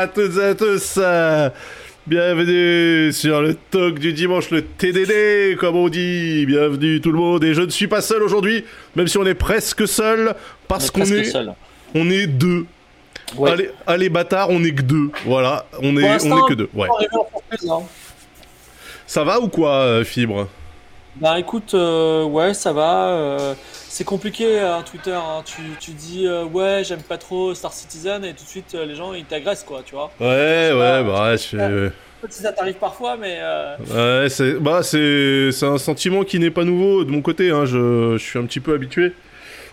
à toutes et à tous. euh, Bienvenue sur le talk du dimanche, le TDD, comme on dit. Bienvenue tout le monde. Et je ne suis pas seul aujourd'hui, même si on est presque seul, parce qu'on est, seul. on est deux. Ouais. Allez, allez bâtard, on est que deux. Voilà, on est, on est que deux. Ouais. hein. Ça va ou quoi, euh, Fibre? Bah écoute, euh, ouais, ça va. euh, c'est compliqué hein, Twitter. hein. Tu, tu dis euh, ouais, j'aime pas trop Star Citizen et tout de suite euh, les gens ils t'agressent quoi, tu vois. Ouais, ouais, bah ouais, ça t'arrive parfois, mais euh, Ouais, c'est bah un sentiment qui n'est pas nouveau de mon côté. Hein. Je, je suis un petit peu habitué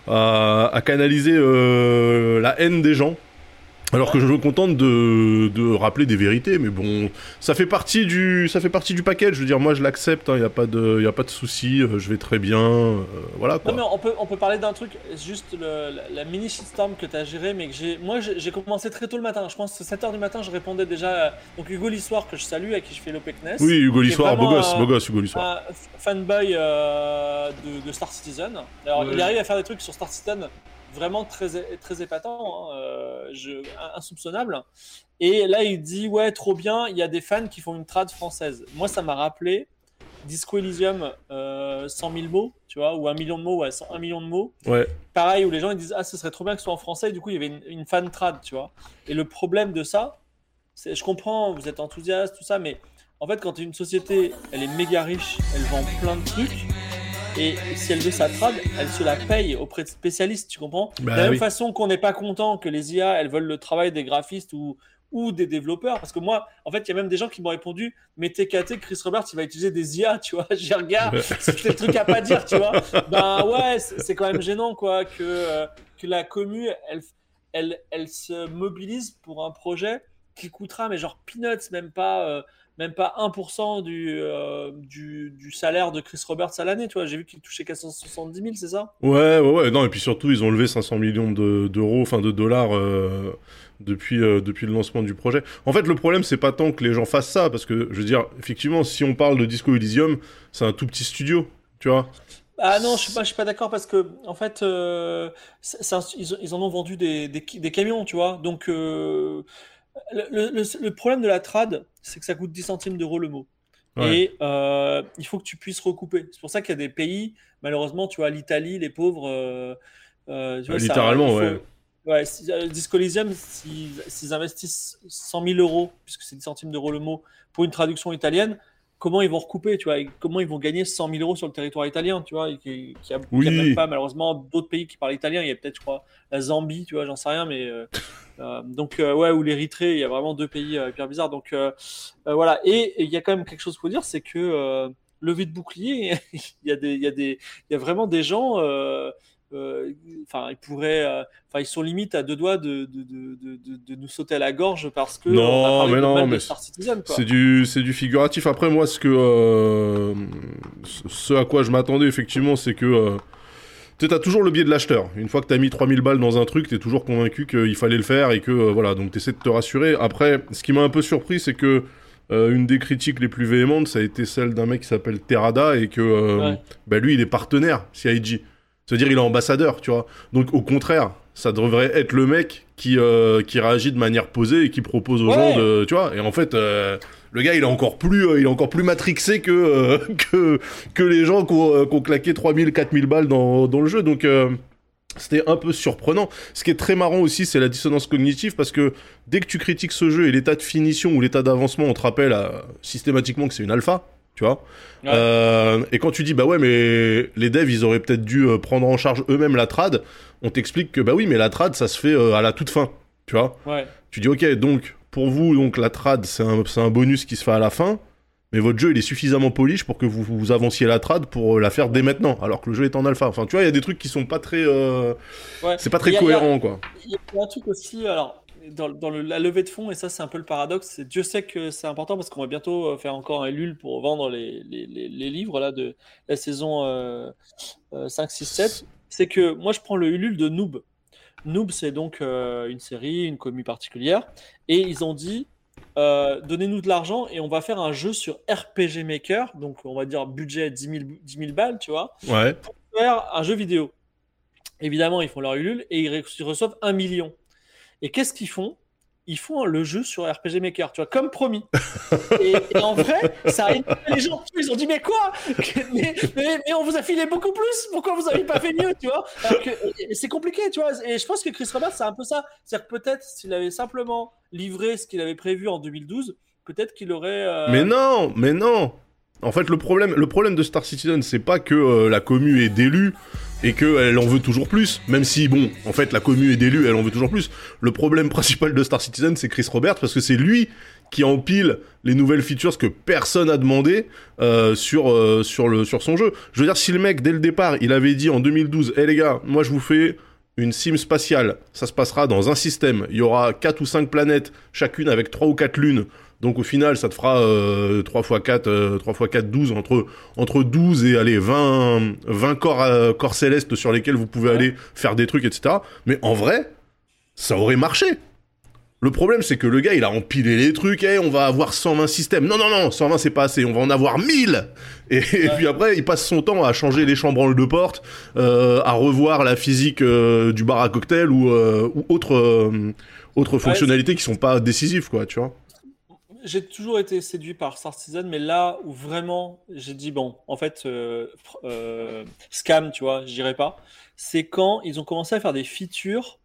à, à canaliser euh, la haine des gens. Alors que je me contente de, de rappeler des vérités, mais bon, ça fait partie du, ça fait partie du paquet. Je veux dire, moi, je l'accepte. Il n'y a pas de, y a pas de souci. euh, Je vais très bien. euh, voilà quoi. non mais on peut on peut parler d'un truc, juste le- la, la mini shitstorm que t'as géré, mais que j'ai moi j'ai commencé très tôt le matin. Je pense que 7h du matin, je répondais déjà. à- donc Hugo Lissoir que je salue, à qui je fais l'OPECNES. Oui, Hugo Lissoir, beau gosse, beau gosse, Hugo Lissoir. un fanboy euh, de, de Star Citizen. Alors, Ouais. il arrive à faire des trucs sur Star Citizen vraiment très, très épatants, hein, euh, je- insoupçonnables. Et là, il dit Ouais, trop bien, il y a des fans qui font une trad française. Moi, ça m'a rappelé Disco Elysium, euh, 100 000 mots, tu vois, ou un million de mots, ouais, 100 un million de mots. Ouais. Pareil, où les gens ils disent Ah, ce serait trop bien que ce soit en français, et du coup, il y avait une, une fan trad, tu vois. Et le problème de ça, c'est, je comprends, vous êtes enthousiaste, tout ça, mais en fait, quand une société, elle est méga riche, elle vend plein de trucs, et si elle veut sa trad, elle se la paye auprès de spécialistes, tu comprends? Bah De la même façon qu'on n'est pas content que les IA, elles veulent le travail des graphistes ou, ou des développeurs, parce que moi, en fait, il y a même des gens qui m'ont répondu, mais TKT, Chris Roberts, il va utiliser des IA, tu vois, j'ai regardé, c'était le truc à pas dire, tu vois. Ben ouais, c'est c'est quand même gênant, quoi, que, euh, que la commu, elle, elle, elle se mobilise pour un projet qui coûtera, mais genre peanuts, même pas, euh, même pas 1% du, euh, du, du salaire de Chris Roberts à l'année, tu vois. J'ai vu qu'il touchait 470 000, c'est ça? Ouais, ouais, ouais. Non, et puis surtout, ils ont levé 500 millions de- d'euros, enfin de dollars, euh, depuis, euh, depuis le lancement du projet. En fait, le problème, c'est pas tant que les gens fassent ça, parce que, je veux dire, effectivement, si on parle de Disco Elysium, c'est un tout petit studio, tu vois. Ah non, je suis pas, je suis pas d'accord parce que en fait, un- ils, ils en ont vendu des, des, des camions, tu vois. Donc le, le- le problème de la trad, c'est que ça coûte 10 centimes d'euros le mot. Ouais. Et euh, il faut que tu puisses recouper. C'est pour ça qu'il y a des pays, malheureusement, tu vois, l'Italie, les pauvres. euh, euh, tu vois, ça- Littéralement, il faut- ouais. Ouais, Disco s'ils investissent 100 000 euros, puisque c'est 10 centimes d'euros le mot, pour une traduction italienne, comment ils vont recouper, tu vois, et comment ils vont gagner 100 000 euros sur le territoire italien, tu vois, et qu'il n'y a, a même pas malheureusement d'autres pays qui parlent italien, il y a peut-être, je crois, la Zambie, tu vois, j'en sais rien, mais euh, euh, donc, euh, ouais, ou l'Érythrée, il y a vraiment deux pays hyper bizarres, donc voilà, et il y a quand même quelque chose pour dire, c'est que levé de bouclier, il y, a des- il y, a des- il y a vraiment des gens. Euh, Enfin, ils pourraient. euh, Enfin, ils sont limite à deux doigts de, de, de, de, de- de nous sauter à la gorge parce que Non, on a parlé mais non, mais. C'est du, c'est du figuratif. Après, moi, ce que, euh, ce- à quoi je m'attendais, effectivement, c'est que, tu t'as toujours le biais de l'acheteur. Une fois que t'as mis 3000 balles dans un truc, t'es toujours convaincu qu'il fallait le faire et que, euh, voilà, donc t'essaies de te rassurer. Après, ce qui m'a un peu surpris, c'est que, euh, une des critiques les plus véhémentes, ça a été celle d'un mec qui s'appelle Terada et que, euh, Ouais. bah, lui, il est partenaire CIG. C'est-à-dire, il est ambassadeur, tu vois. Donc, au contraire, ça devrait être le mec qui, euh, qui réagit de manière posée et qui propose aux Ouais. gens de, tu vois. Et en fait, euh, le gars, il est encore plus, euh, il est encore plus matrixé que, que, que les gens qui ont, ont claqué 3000, 4000 balles dans, dans le jeu. Donc, c'était un peu surprenant. Ce qui est très marrant aussi, c'est la dissonance cognitive parce que dès que tu critiques ce jeu et l'état de finition ou l'état d'avancement, on te rappelle systématiquement que c'est une alpha, tu vois. Ouais. Euh, et quand tu dis, bah ouais, mais les devs, ils auraient peut-être dû euh, prendre en charge eux-mêmes la trad, on t'explique que, bah oui, mais la trad, ça se fait euh, à la toute fin, tu vois. Ouais. Tu dis, ok, donc, pour vous, donc, la trad, c'est un, un bonus qui se fait à la fin, mais votre jeu, il est suffisamment polish pour que vous, vous avanciez la trad pour la faire dès maintenant, alors que le jeu est en alpha. Enfin, tu vois, il y a des trucs qui sont pas très... euh, Ouais. C'est pas très a- a- cohérent, quoi. Il y a un truc aussi, alors, dans, dans le- la levée de fonds, et ça c'est un peu le paradoxe, Dieu sait que c'est important parce qu'on va bientôt euh, faire encore un LUL pour vendre les, les, les- les livres là, de la saison euh, euh, 5, 6, 7. C'est que moi je prends le Ulule de Noob. Noob c'est donc euh, une série, une commu particulière, et ils ont dit euh, donnez-nous de l'argent et on va faire un jeu sur RPG Maker, donc on va dire budget 10 000, 10 000 balles, tu vois Ouais. faire un jeu vidéo. Évidemment, ils font leur Ulule et ils reçoivent un million. Et qu'est-ce qu'ils font? Ils font le jeu sur RPG Maker, tu vois, comme promis. et, en vrai, ça a les gens, ils ont dit mais quoi? Mais, on vous a filé beaucoup plus, pourquoi vous n'avez pas fait mieux, tu vois? C'est compliqué, tu vois. Et je pense que Chris Roberts, c'est un peu ça. C'est-à-dire que peut-être s'il avait simplement livré ce qu'il avait prévu en 2012, peut-être qu'il aurait. Euh, mais non, mais non. En fait, le problème, le problème de Star Citizen, c'est pas que euh, la commu est d'élus et qu'elle en veut toujours plus, même si, bon, en fait, la commu est d'élus, elle en veut toujours plus. Le problème principal de Star Citizen, c'est Chris Roberts, parce que c'est lui qui empile les nouvelles features que personne a demandé euh, sur, euh, sur, le, sur son jeu. Je veux dire, si le mec, dès le départ, il avait dit en 2012, hé les gars, moi je vous fais une sim spatiale, ça se passera dans un système, il y aura 4 ou 5 planètes, chacune avec 3 ou 4 lunes, donc au final, ça te fera 3 x 4, 3 x 4, 12, entre, entre 12 et allez, 20, 20 corps, euh, corps célestes sur lesquels vous pouvez aller faire des trucs, etc. Mais en vrai, ça aurait marché. Le problème, c'est que le gars, il a empilé les trucs, et on va avoir 120 systèmes. Non, non, non, 120, c'est pas assez, on va en avoir 1000 et, puis après, il passe son temps à changer les chambranles de porte, euh, à revoir la physique euh, du bar à cocktail ou, ou autres, autres fonctionnalités qui sont pas décisives, quoi, tu vois j'ai toujours été séduit par Star Citizen, mais là où vraiment j'ai dit, bon, en fait, euh, euh, scam, tu vois, je dirais pas, c'est quand ils ont commencé à faire des features.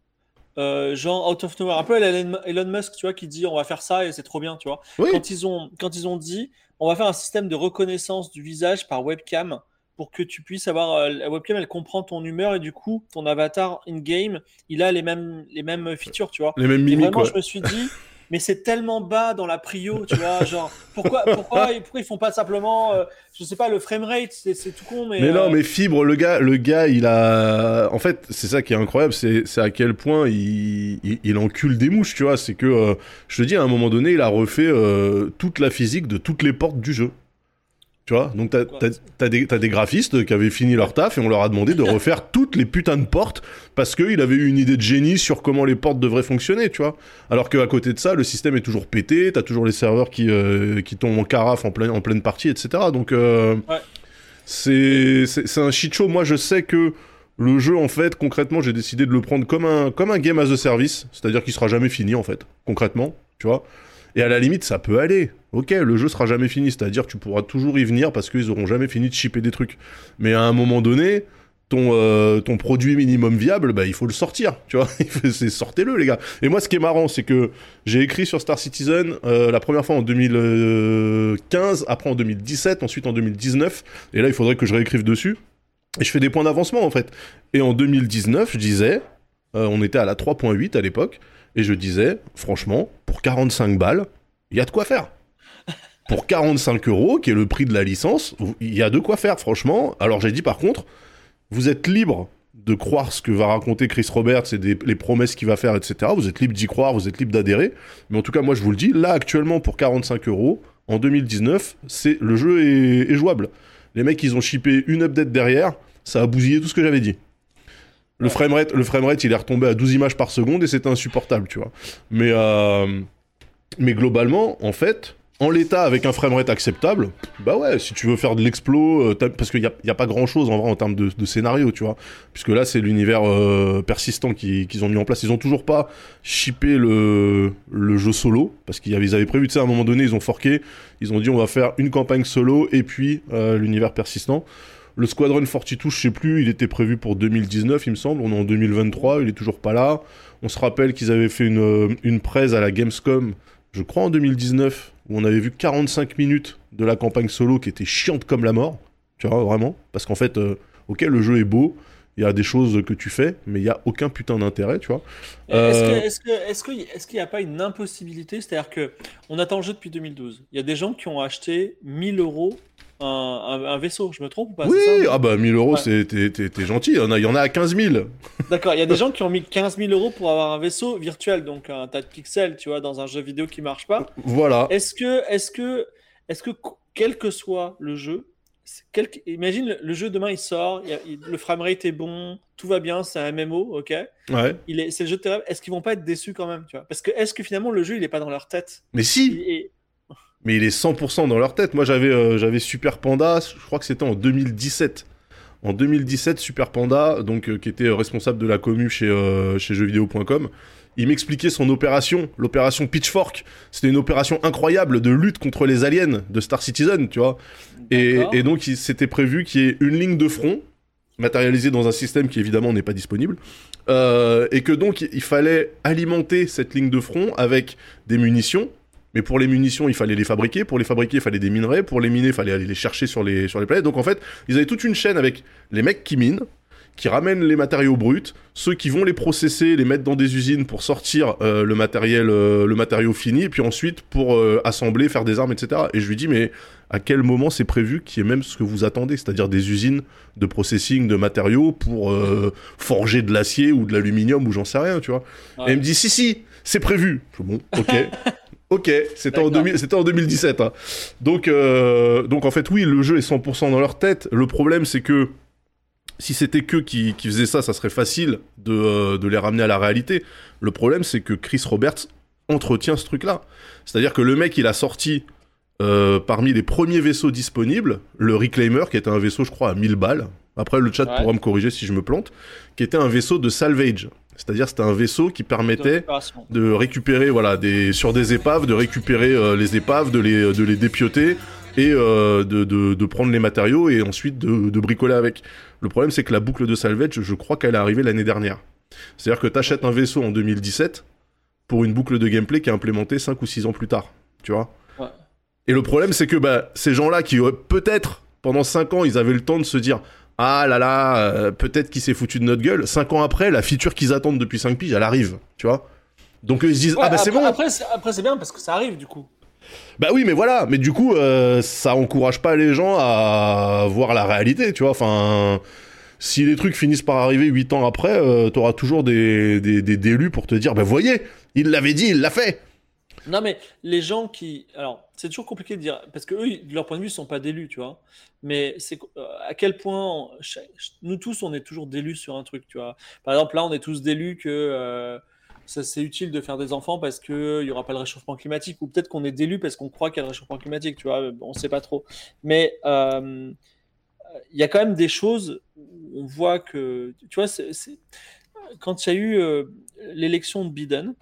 Euh, genre out of nowhere, un peu Elon Musk, tu vois, qui dit on va faire ça et c'est trop bien, tu vois. Quand, ils ont, quand ils ont dit on va faire un système de reconnaissance du visage par webcam pour que tu puisses avoir la webcam, elle comprend ton humeur et du coup ton avatar in game, il a les mêmes les mêmes features, tu vois. Les mêmes mimiques. Et vraiment, je me suis dit mais c'est tellement bas dans la prio, tu vois, genre pourquoi pourquoi pourquoi ils font pas simplement euh, je sais pas le framerate, c'est c'est tout con mais Mais non, euh, mais fibre le gars le gars, il a en fait, c'est ça qui est incroyable, c'est à quel point il, il, encule des mouches, tu vois, c'est que euh, je te dis à un moment donné, il a refait toute la physique de toutes les portes du jeu. Tu vois, donc t'as as, des, des graphistes qui avaient fini leur taf et on leur a demandé de refaire toutes les putains de portes parce qu'il avait eu une idée de génie sur comment les portes devraient fonctionner, tu vois. Alors qu'à côté de ça, le système est toujours pété, t'as toujours les serveurs qui, euh, qui tombent en carafe en, plein, en pleine partie, etc. Donc euh, ouais. c'est un shit show. Moi, je sais que le jeu, en fait, concrètement, j'ai décidé de le prendre comme un, comme un game as a service, c'est-à-dire qu'il sera jamais fini, en fait, concrètement, tu vois. Et à la limite, ça peut aller. Ok, le jeu sera jamais fini, c'est-à-dire tu pourras toujours y venir parce qu'ils auront jamais fini de shipper des trucs. Mais à un moment donné, ton, euh, produit minimum viable, bah, il faut le sortir, tu vois. sortez-le, les gars. Et moi, ce qui est marrant, c'est que j'ai écrit sur Star Citizen euh, la première fois en 2015, après en 2017, ensuite en 2019. Et là, il faudrait que je réécrive dessus. Et je fais des points d'avancement, en fait. Et en 2019, je disais, euh, on était à la 3.8 à l'époque, et je disais, franchement, 45 balles, il y a de quoi faire. Pour 45 euros, qui est le prix de la licence, il y a de quoi faire, franchement. Alors j'ai dit par contre, vous êtes libre de croire ce que va raconter Chris Roberts et les promesses qu'il va faire, etc. Vous êtes libre d'y croire, vous êtes libre d'adhérer. Mais en tout cas, moi je vous le dis, là actuellement pour 45 euros, en 2019, c'est le jeu est, jouable. Les mecs, ils ont shippé une update derrière, ça a bousillé tout ce que j'avais dit. Le framerate, le framerate, il est retombé à 12 images par seconde et c'était insupportable, tu vois. Mais, euh, mais globalement, en fait, en l'état avec un framerate acceptable, bah ouais, si tu veux faire de l'explo, euh, parce qu'il n'y a, pas grand chose en vrai en termes de, scénario, tu vois. Puisque là, c'est l'univers euh, persistant qu'ils ont mis en place. Ils ont toujours pas shippé le, jeu solo, parce qu'ils avaient, prévu, tu sais, à un moment donné, ils ont forqué, ils ont dit on va faire une campagne solo et puis l'univers persistant. Le Squadron 42, je sais plus, il était prévu pour 2019, il me semble. On est en 2023, il est toujours pas là. On se rappelle qu'ils avaient fait une, euh, une presse à la Gamescom, je crois en 2019, où on avait vu 45 minutes de la campagne solo qui était chiante comme la mort. Tu vois, vraiment. Parce qu'en fait, euh, ok, le jeu est beau, il y a des choses que tu fais, mais il n'y a aucun putain d'intérêt, tu vois. Est-ce qu'il n'y a pas une impossibilité? C'est-à-dire que on attend le jeu depuis 2012. Il y a des gens qui ont acheté 1000 euros un, vaisseau, je me trompe ou pas Oui, ah bah 1000 euros, t'es gentil, il y, en a, il y en a à 15 000. D'accord, il y a des gens qui ont mis 15 000 euros pour avoir un vaisseau virtuel, donc un tas de pixels, tu vois, dans un jeu vidéo qui marche pas. Voilà. Est-ce que, est-ce que, est-ce que, quel que soit le jeu, imagine le, jeu demain il sort, le framerate est bon, tout va bien, c'est un MMO, ok. Ouais. Il est, c'est le jeu de. Est-ce qu'ils vont pas être déçus quand même, tu vois? Parce que est-ce que finalement le jeu il est pas dans leur tête? Mais si mais il est 100% dans leur tête. Moi, j'avais euh, j'avais Super Panda, je crois que c'était en 2017. En 2017, Super Panda, donc euh, qui était responsable de la commu chez euh, chez jeuxvideo.com, il m'expliquait son opération, l'opération Pitchfork. C'était une opération incroyable de lutte contre les aliens de Star Citizen, tu vois. Et, et donc, il s'était prévu qu'il y ait une ligne de front matérialisée dans un système qui évidemment n'est pas disponible. Euh, et que donc, il fallait alimenter cette ligne de front avec des munitions. Mais pour les munitions, il fallait les fabriquer. Pour les fabriquer, il fallait des minerais. Pour les miner, il fallait aller les chercher sur les, sur les planètes. Donc en fait, ils avaient toute une chaîne avec les mecs qui minent, qui ramènent les matériaux bruts, ceux qui vont les processer, les mettre dans des usines pour sortir euh, le matériel, euh, le matériau fini, et puis ensuite pour euh, assembler, faire des armes, etc. Et je lui dis, mais à quel moment c'est prévu qu'il y ait même ce que vous attendez, c'est-à-dire des usines de processing de matériaux pour euh, forger de l'acier ou de l'aluminium ou j'en sais rien, tu vois. Ouais. Et il me dit, si, si, c'est prévu. Je fais, bon, ok. Ok, c'était en, D'accord. 2000 c'était en 2017. hein. Donc, euh, donc en fait, oui, le jeu est 100% dans leur tête. Le problème, c'est que si c'était que qui, qui faisaient ça, ça serait facile de, euh, de les ramener à la réalité. Le problème, c'est que Chris Roberts entretient ce truc-là. C'est-à-dire que le mec, il a sorti euh, parmi les premiers vaisseaux disponibles le Reclaimer, qui était un vaisseau, je crois, à 1000 balles. Après, le chat Ouais. pourra me corriger si je me plante. Qui était un vaisseau de salvage. C'est-à-dire, c'était un vaisseau qui permettait de récupérer voilà des sur des épaves de récupérer euh, les épaves de les de les dépioter et euh, de, de, de prendre les matériaux et ensuite de, de bricoler avec le problème c'est que la boucle de salvage je crois qu'elle est arrivée l'année dernière c'est à dire que t'achètes un vaisseau en 2017 pour une boucle de gameplay qui est implémentée 5 ou 6 ans plus tard tu vois. Et le problème c'est que bah ces gens là qui auraient peut-être pendant 5 ans ils avaient le temps de se dire ah là là, euh, peut-être qu'il s'est foutu de notre gueule. Cinq ans après, la feature qu'ils attendent depuis 5 piges, elle arrive, tu vois. Donc ils se disent, Ouais, ah bah c'est bon. Après, c'est- après, c'est bien parce que ça arrive du coup. Bah oui, mais voilà. Mais du coup, euh, ça encourage pas les gens à voir la réalité, tu vois. Enfin, si les trucs finissent par arriver 8 ans après, euh, t'auras toujours des, des, des délus pour te dire, bah voyez, il l'avait dit, il l'a fait. Non, mais les gens qui. Alors, c'est toujours compliqué de dire. Parce que eux, de leur point de vue, ils sont pas d'élus, tu vois. Mais c'est euh, à quel point. Nous tous, on est toujours d'élus sur un truc, tu vois. Par exemple, là, on est tous d'élus que. euh, ça c'est utile de faire des enfants parce que il y aura pas le réchauffement climatique ou peut-être qu'on est d'élus parce qu'on croit qu'il y a le réchauffement climatique tu vois on sait pas trop mais euh, il y a quand même des choses où on voit que tu vois quand il y a eu euh, l'élection de Biden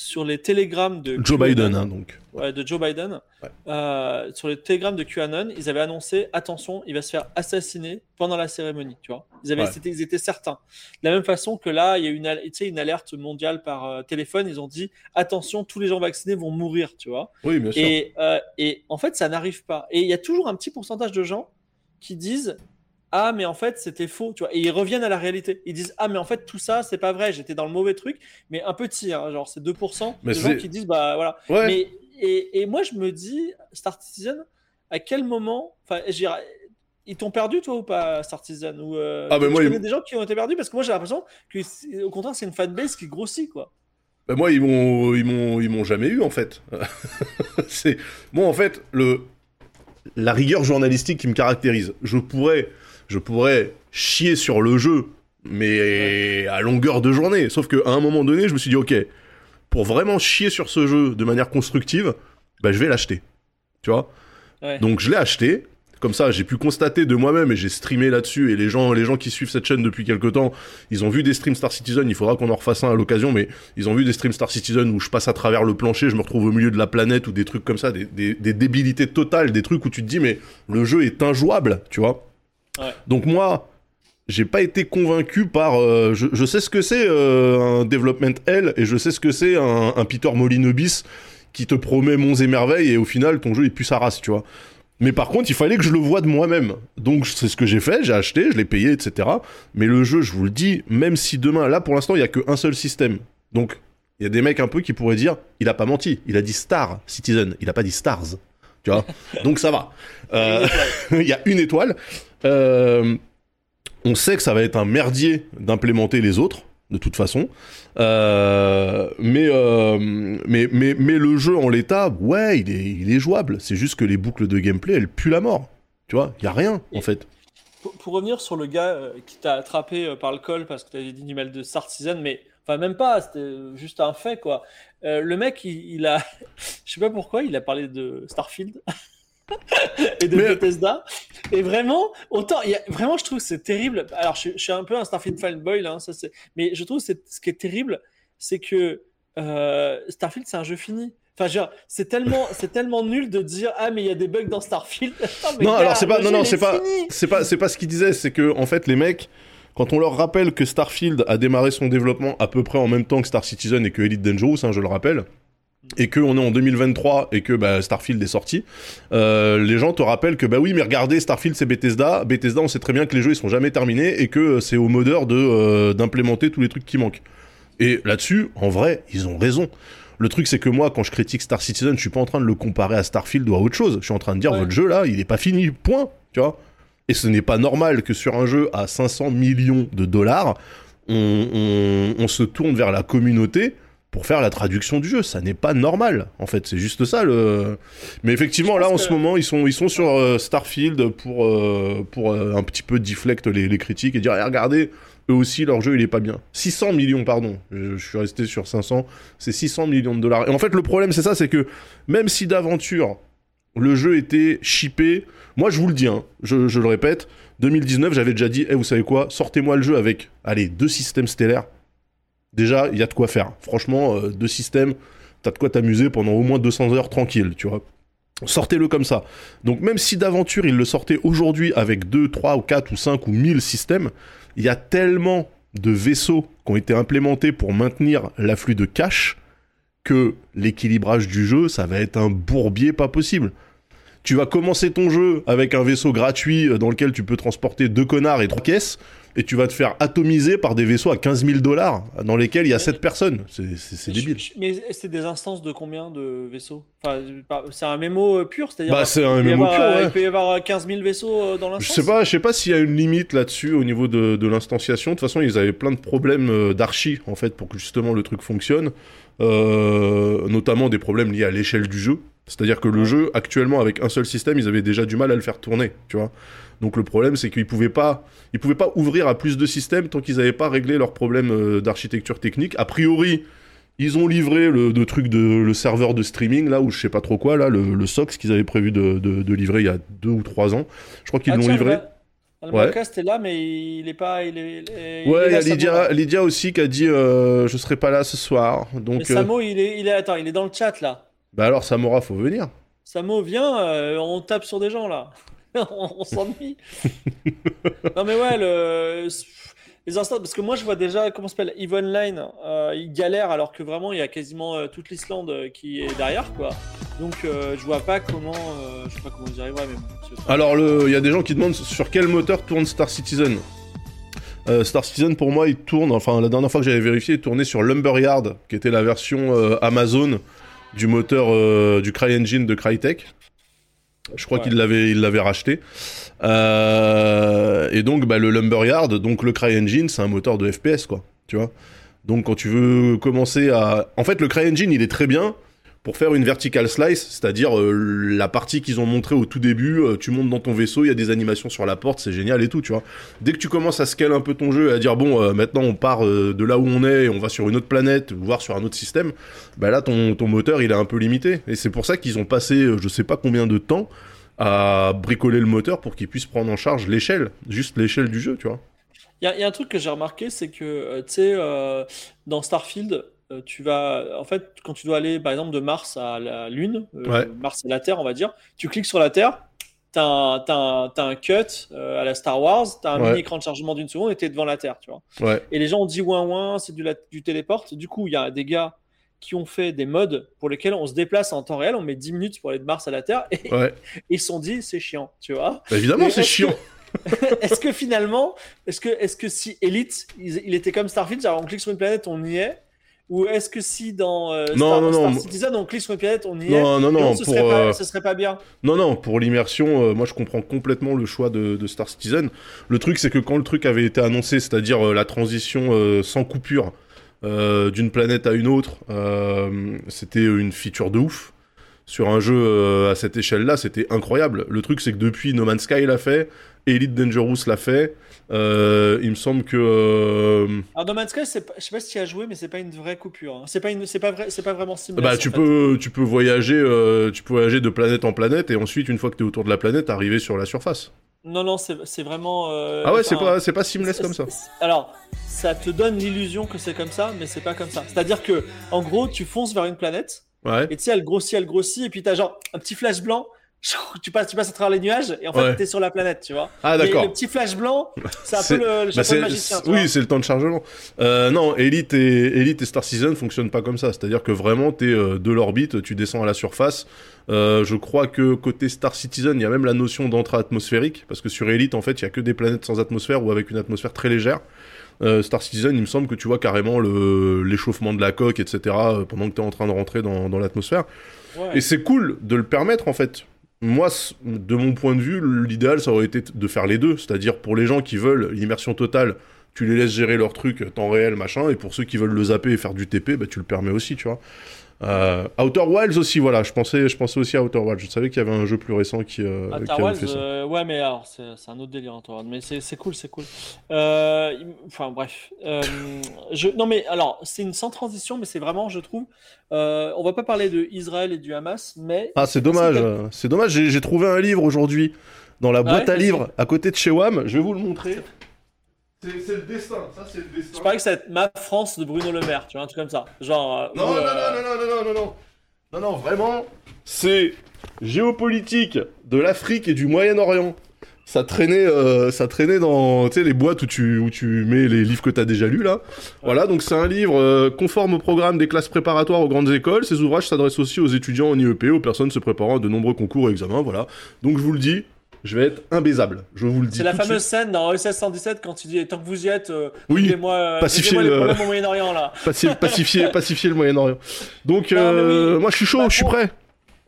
sur les télégrammes de Joe QAnon, Biden, hein, donc. ouais, de Joe Biden, Ouais. euh, sur les télégrammes de QAnon, ils avaient annoncé attention, il va se faire assassiner pendant la cérémonie, tu vois. Ils, avaient, c'était- ils étaient certains. De la même façon que là, il y a eu une, une alerte mondiale par euh, téléphone, ils ont dit attention, tous les gens vaccinés vont mourir, tu vois. Oui, bien sûr. Et, euh, et en fait, ça n'arrive pas. Et il y a toujours un petit pourcentage de gens qui disent Ah, mais en fait, c'était faux. Tu vois. Et ils reviennent à la réalité. Ils disent Ah, mais en fait, tout ça, c'est pas vrai. J'étais dans le mauvais truc. Mais un petit, hein, genre, c'est 2% Mais de gens qui disent Bah voilà. Ouais. Mais, et, et moi, je me dis Star Citizen, à quel moment. Enfin, ils t'ont perdu, toi, ou pas, Star Citizen ou, euh, Ah, mais moi, connais ils- des gens qui ont été perdus Parce que moi, j'ai l'impression que, au contraire, c'est une fanbase qui grossit, quoi. Bah, moi, ils m'ont, ils m'ont, ils m'ont jamais eu en fait. c'est moi en fait le la rigueur journalistique qui me caractérise. Je pourrais, je pourrais chier sur le jeu, mais à longueur de journée. Sauf qu'à un moment donné, je me suis dit ok, pour vraiment chier sur ce jeu de manière constructive, bah je vais l'acheter. Tu vois? Ouais. Donc je l'ai acheté. Comme ça, j'ai pu constater de moi-même et j'ai streamé là-dessus. Et les gens, les gens qui suivent cette chaîne depuis quelques temps, ils ont vu des streams Star Citizen. Il faudra qu'on en refasse un à l'occasion, mais ils ont vu des streams Star Citizen où je passe à travers le plancher, je me retrouve au milieu de la planète ou des trucs comme ça, des, des, des débilités totales, des trucs où tu te dis mais le jeu est injouable, tu vois? Ouais. Donc moi, j'ai pas été convaincu par. euh, je, je sais ce que c'est euh, un development L et je sais ce que c'est un, un Peter Molinobis qui te promet monts et merveilles et au final ton jeu il pue sa race, tu vois. Mais par contre, il fallait que je le voie de moi-même. Donc c'est ce que j'ai fait, j'ai acheté, je l'ai payé, etc. Mais le jeu, je vous le dis, même si demain, là pour l'instant, il y a qu'un seul système. Donc il y a des mecs un peu qui pourraient dire, il a pas menti, il a dit Star Citizen, il a pas dit Stars. Tu vois? Donc ça va. Euh, il y a une étoile. Euh, on sait que ça va être un merdier d'implémenter les autres, de toute façon. Euh, mais, euh, mais, mais, mais le jeu en l'état, ouais, il est, il est jouable. C'est juste que les boucles de gameplay, elles puent la mort. Tu vois, il y a rien, en fait. Pour, pour revenir sur le gars qui t'a attrapé par le col parce que tu avais dit du mal de Star Citizen, mais enfin même pas, c'était juste un fait quoi. Euh, le mec, il, il a, je sais pas pourquoi, il a parlé de Starfield. et de Bethesda. Et vraiment, autant, y a, vraiment, je trouve que c'est terrible. Alors, je, suis un peu un Starfield fanboy, là, hein, ça, mais je trouve que ce qui est terrible, c'est que euh, Starfield, c'est un jeu fini. Enfin, c'est tellement, c'est tellement nul de dire ah mais il y a des bugs dans Starfield. non, alors c'est pas, non, non, c'est pas, c'est pas, c'est pas ce qu'ils disaient, c'est que en fait les mecs, quand on leur rappelle que Starfield a démarré son développement à peu près en même temps que Star Citizen et que Elite Dangerous, hein, je le rappelle, et qu'on est en 2023 et que bah, Starfield est sorti, euh, les gens te rappellent que bah oui mais regardez Starfield c'est Bethesda, Bethesda on sait très bien que les jeux ils sont jamais terminés et que c'est au modeur de euh, d'implémenter tous les trucs qui manquent. Et là-dessus, en vrai, ils ont raison. Le truc, c'est que moi, quand je critique Star Citizen, je suis pas en train de le comparer à Starfield ou à autre chose. Je suis en train de dire, votre jeu là, il est pas fini, point. Tu vois? Et ce n'est pas normal que sur un jeu à 500 millions de dollars, on, se tourne vers la communauté pour faire la traduction du jeu. Ça n'est pas normal, en fait. C'est juste ça. Le... Mais effectivement, là, en ce moment, ils sont, ils sont sur euh, Starfield pour, euh, pour euh, un petit peu deflect les, les critiques et dire, regardez, eux aussi, leur jeu, il est pas bien. 600 millions, pardon. Je, suis resté sur 500. C'est 600 millions de dollars. Et en fait, le problème, c'est ça, c'est que même si d'aventure, le jeu était chippé, moi, je vous le dis, hein, je, le répète, 2019, j'avais déjà dit, eh, vous savez quoi, sortez-moi le jeu avec, allez, deux systèmes stellaires. Déjà, il y a de quoi faire. Franchement, euh, deux systèmes, t'as de quoi t'amuser pendant au moins 200 heures tranquille, tu vois. Sortez-le comme ça. Donc même si d'aventure il le sortait aujourd'hui avec 2, 3 ou 4 ou 5 ou 1000 systèmes, il y a tellement de vaisseaux qui ont été implémentés pour maintenir l'afflux de cash que l'équilibrage du jeu, ça va être un bourbier pas possible. Tu vas commencer ton jeu avec un vaisseau gratuit euh, dans lequel tu peux transporter deux connards et trois caisses et tu vas te faire atomiser par des vaisseaux à 15 000 dollars dans lesquels il y a 7 personnes. C'est débile. Mais c'est des instances de combien de vaisseaux? Enfin, C'est un mémo euh, pur c'est-à-dire bah, c'est un mémo pur. Il peut y avoir 15 000 vaisseaux euh, dans l'instance Je sais pas, je sais pas s'il y a une limite là-dessus au niveau de, de l'instanciation. De toute façon, ils avaient plein de problèmes euh, d'archi en fait pour que justement le truc fonctionne. notamment des problèmes liés à l'échelle du jeu. C'est-à-dire que le jeu, actuellement, avec un seul système, ils avaient déjà du mal à le faire tourner, tu vois. Donc le problème, c'est qu'ils pouvaient pas, ils pouvaient pas ouvrir à plus de systèmes tant qu'ils n'avaient pas réglé leurs problèmes euh, d'architecture technique. A priori, ils ont livré le, truc de le serveur de streaming là ou je sais pas trop quoi là, le, le SOX qu'ils avaient prévu de, livrer il y a deux ou trois ans. Je crois qu'ils ah, l'ont livré. Le ouais. est là, mais il est pas. Il est, ouais, il y a Lydia, Lydia aussi qui a dit euh, Je serai pas là ce soir. Donc, mais euh, Samo, il, est, il est. Attends, il est dans le chat là. Bah alors, Samora, faut venir. Samo, viens, on tape sur des gens là. on, s'ennuie. non mais ouais, le... les instants, parce que moi je vois déjà, comment s'appelle, Eve Online, euh, il galère alors que vraiment il y a quasiment euh, toute l'Islande euh, qui est derrière quoi. Donc je vois pas comment, je sais pas comment ils arriveraient. Mais alors il y a des gens qui demandent sur quel moteur tourne Star Citizen. Star Citizen pour moi il tourne, enfin la dernière fois que j'avais vérifié, il tournait sur Lumberyard, qui était la version Amazon du moteur du CryEngine de Crytek. Je crois qu'il l'avait, il l'avait racheté. Euh, et donc, bah, le Lumberyard, donc le CryEngine, c'est un moteur de FPS, quoi. Tu vois. Donc, quand tu veux commencer à, en fait, le CryEngine, il est très bien pour faire une vertical slice, c'est-à-dire euh, la partie qu'ils ont montré au tout début, euh, tu montes dans ton vaisseau, il y a des animations sur la porte, c'est génial et tout, tu vois. Dès que tu commences à scaler un peu ton jeu et à dire bon, euh, maintenant on part de là où on est et on va sur une autre planète, voire sur un autre système, bah là ton, ton moteur il est un peu limité. Et c'est pour ça qu'ils ont passé je sais pas combien de temps à bricoler le moteur pour qu'il puisse prendre en charge l'échelle, juste l'échelle du jeu, tu vois. Il y, y, a un truc que j'ai remarqué, c'est que, tu sais, dans Starfield, euh, tu vas, en fait, quand tu dois aller, par exemple, de Mars à la Lune, euh, Mars à la Terre, on va dire, tu cliques sur la Terre, tu as, un cut euh, à la Star Wars, tu as un mini écran de chargement d'une seconde et tu es devant la Terre, tu vois. Et les gens ont dit ouin ouin, c'est du, du téléporte. Du coup, il y a des gars qui ont fait des modes pour lesquels on se déplace en temps réel, on met 10 minutes pour aller de Mars à la Terre, et ils se sont dit, c'est chiant, tu vois. Bah, évidemment, c'est chiant. est-ce que finalement, est-ce que, est que si Elite, il, était comme Starfield, genre on clique sur une planète, on y est, ou est-ce que si dans euh, Star, non, non, Citizen on clique sur une planète, on y est Non, non, ce, pour, serait pas, euh, serait pas bien Non, non, pour l'immersion, euh, moi je comprends complètement le choix de, Star Citizen. Le truc, c'est que quand le truc avait été annoncé, c'est-à-dire la transition sans coupure d'une planète à une autre, c'était une feature de ouf. Sur un jeu euh, à cette échelle-là, c'était incroyable. Le truc, c'est que depuis No Man's Sky l'a fait, Elite Dangerous l'a fait. Euh, il me semble que. euh, Alors, No Man's Sky, pas- je sais pas si tu y as joué, mais c'est pas une vraie coupure. hein. C'est pas, une... c'est pas, vrai... c'est pas vraiment similaire. Bah, tu peux, tu peux voyager, euh, tu peux voyager de planète en planète et ensuite, une fois que tu es autour de la planète, arriver sur la surface. Non, non, c'est vraiment. ah ouais, c'est pas, c'est pas seamless comme ça. Alors, ça te donne l'illusion que c'est comme ça, mais c'est pas comme ça. C'est-à-dire que, en gros, tu fonces vers une planète, Ouais. et tu sais, elle grossit, elle grossit, et puis t'as genre un petit flash blanc, tu passes, tu passes à travers les nuages, et en fait, Ouais. t'es sur la planète, tu vois. Ah Et d'accord. le petit flash blanc, c'est un peu le, le Bah, magicien. tu oui, c'est le temps de chargement. Euh, non, Elite et, Elite et Star Citizen fonctionnent pas comme ça. C'est-à-dire que vraiment, t'es euh, de l'orbite, tu descends à la surface. Euh, je crois que côté Star Citizen, il y a même la notion d'entrée atmosphérique, parce que sur Elite, en fait, il y a que des planètes sans atmosphère ou avec une atmosphère très légère. Euh, Star Citizen, il me semble que tu vois carrément l'échauffement de la coque, etc. euh, pendant que t'es en train de rentrer dans, dans l'atmosphère. Ouais. Et c'est cool de le permettre en fait. Moi, de mon point de vue, l'idéal ça aurait été de faire les deux. C'est-à-dire pour les gens qui veulent l'immersion totale, tu les laisses gérer leur truc temps réel, machin. Et pour ceux qui veulent le zapper et faire du TP, bah, tu le permets aussi, tu vois. Euh, Outer Wilds aussi, voilà. Je pensais, je pensais aussi à Outer Wilds. Je savais qu'il y avait un jeu plus récent qui, euh, Outer qui avait Wilds, fait ça. euh, ouais, mais alors, c'est un autre délire, Outer Wilds. Mais c'est cool, c'est cool. Euh, enfin, bref. Je, non, mais alors, c'est une sans transition, mais c'est vraiment, je trouve. on va pas parler de Israël et du Hamas, mais. Ah, c'est dommage. c'est dommage. J'ai trouvé un livre aujourd'hui dans la boîte ouais, à livres à côté de chez WAM. Je vais vous le montrer. C'est le destin. Ça, c'est le destin. Je parie que ça va être ma France de Bruno Le Maire, tu vois, un truc comme ça. Genre. euh, Non, où, non, euh, non, non, non, non, non, non. Non, non, vraiment, c'est géopolitique de l'Afrique et du Moyen-Orient. Ça traînait, euh, ça traînait dans tu sais, les boîtes où tu, où tu mets les livres que tu as déjà lus, là. Voilà, donc c'est un livre euh, conforme au programme des classes préparatoires aux grandes écoles. Ces ouvrages s'adressent aussi aux étudiants en IEP, aux personnes se préparant à de nombreux concours et examens, voilà. Donc je vous le dis, je vais être imbaisable. Je vous le dis C'est la fameuse scène dans OSS 117 quand tu dis tant que vous y êtes, euh, Oui, réglez-moi euh, les le- au Moyen-Orient là. Paci- pacifier, pacifier le Moyen-Orient. Donc, Non, euh, oui. moi je suis chaud, Bah, je suis prêt.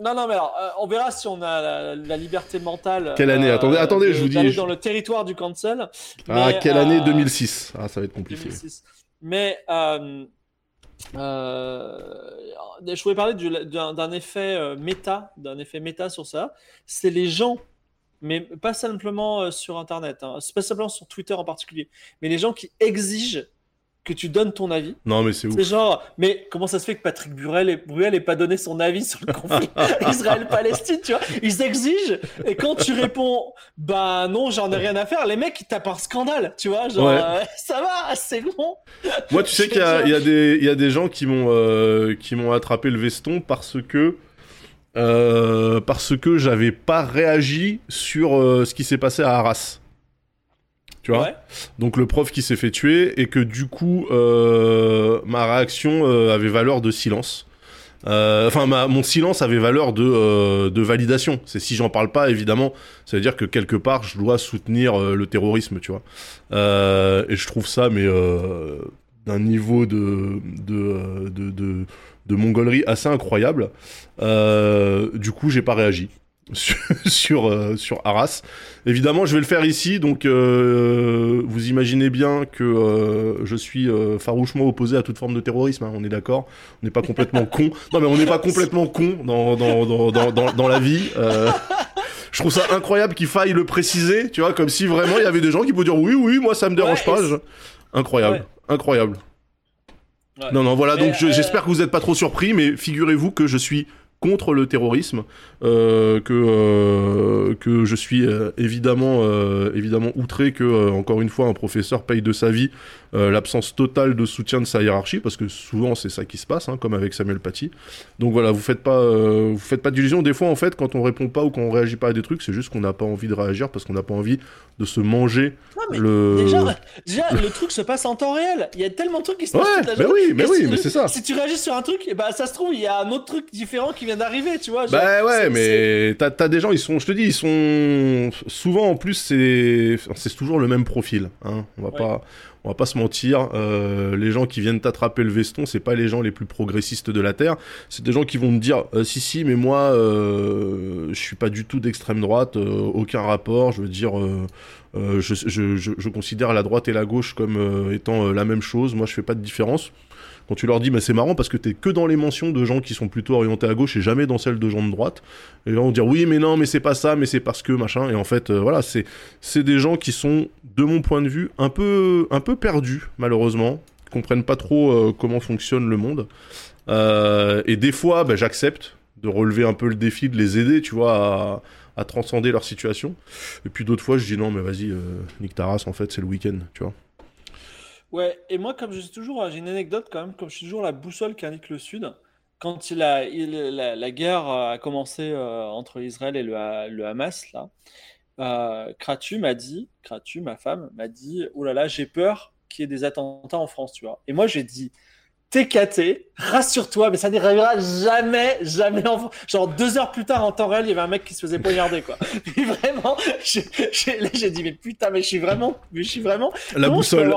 Non, non, mais alors, euh, on verra si on a la, la liberté mentale. Quelle année Attendez, attendez, de- je vous dis- je- dans le territoire du cancel. Ah, Mais, quelle année euh, 2006 Ah, ça va être compliqué. 2006. Mais euh, je voulais parler du- d'un effet méta, d'un effet méta sur ça. C'est les gens, mais pas simplement euh, sur Internet, hein, pas simplement sur Twitter en particulier, mais les gens qui exigent que tu donnes ton avis. Non, mais c'est ouf. C'est genre, mais comment ça se fait que Patrick Burel Bruel ait pas donné son avis sur le conflit Israël-Palestine, tu vois? Ils exigent, et quand tu réponds, bah non, j'en ai rien à faire, les mecs, ils tapent un scandale, tu vois? Genre, Ouais. euh, ça va, c'est bon. Moi, tu sais qu'il y, y a des- il y a des gens qui m'ont euh, qui m'ont attrapé le veston parce que euh, parce que j'avais pas réagi sur euh, ce qui s'est passé à Arras. Tu vois? Ouais. Donc le prof qui s'est fait tuer et que du coup euh, ma réaction avait valeur de silence. Enfin, mon silence avait valeur de, de validation. C'est si j'en parle pas, évidemment, ça veut dire que quelque part je dois soutenir le terrorisme, tu vois. Et je trouve ça, mais d'un niveau de de, de, de de mongolerie assez incroyable. Euh, du coup, j'ai pas réagi sur sur, euh, sur Arras. Évidemment, je vais le faire ici, donc euh, vous imaginez bien que je suis farouchement opposé à toute forme de terrorisme. hein, on est d'accord On n'est pas complètement con. Non, mais on n'est pas complètement con dans dans dans dans, dans, la vie. Je trouve ça incroyable qu'il faille le préciser, tu vois, comme si vraiment il y avait des gens qui pouvaient dire oui, oui, moi ça me dérange Ouais, pas. je- Incroyable, Ouais. incroyable. Ouais. Non, non, voilà, Mais, donc euh, j'espère que vous n'êtes pas trop surpris, mais figurez-vous que je suis contre le terrorisme, euh, que, euh, que je suis évidemment, euh, évidemment outré que, euh, encore une fois, un professeur paye de sa vie euh, l'absence totale de soutien de sa hiérarchie, parce que souvent c'est ça qui se passe, hein, comme avec Samuel Paty. Donc voilà, vous faites pas, euh, vous faites pas d'illusions. Des fois, en fait, quand on répond pas ou quand on réagit pas à des trucs, c'est juste qu'on n'a pas envie de réagir parce qu'on n'a pas envie de se manger le. Déjà, déjà, le truc se passe en temps réel. Il y a tellement de trucs qui se Ouais, passent toute la mais journée. oui, mais oui, mais c'est ça. Si tu réagis sur un truc, et bah, ça se trouve, il y a un autre truc différent qui vient d'arriver, tu vois. genre, Bah ouais, c'est- mais t'as t'as des gens, ils sont, je te dis, ils sont souvent en plus c'est c'est toujours le même profil. Hein. On va Ouais. pas on va pas se mentir. euh, les gens qui viennent t'attraper le veston, c'est pas les gens les plus progressistes de la terre. C'est des gens qui vont te dire euh, si si, mais moi euh, je suis pas du tout d'extrême droite, euh, aucun rapport. Je veux dire. je, je, je, je considère la droite et la gauche comme étant la même chose. Moi, je fais pas de différence. Quand tu leur dis, mais c'est marrant parce que t'es que dans les mentions de gens qui sont plutôt orientés à gauche et jamais dans celles de gens de droite. Et là, on dire, oui, mais non, mais c'est pas ça, mais c'est parce que machin. Et en fait, euh, voilà, c'est, c'est des gens qui sont, de mon point de vue, un peu, un peu perdus, malheureusement, comprennent pas trop euh, comment fonctionne le monde. Euh, et des fois, bah, j'accepte de relever un peu le défi, de les aider, tu vois, à, transcender leur situation. Et puis d'autres fois, je dis non, mais vas-y, euh, nique en fait, c'est le week-end, tu vois. Ouais, et moi, comme je suis toujours, j'ai une anecdote quand même, comme je suis toujours la boussole qui indique le Sud, quand la, la guerre a commencé euh, entre Israël et le, le Hamas, là, euh, Kratu m'a dit, Kratu, ma femme, m'a dit, oh là là, j'ai peur qu'il y ait des attentats en France, tu vois. Et moi, j'ai dit, TKT, rassure-toi, mais ça n'arrivera jamais, jamais en Genre deux heures plus tard, en temps réel, il y avait un mec qui se faisait poignarder, quoi. Mais vraiment, là, j'ai dit, mais putain, mais je suis vraiment, mais je suis vraiment. La boussole.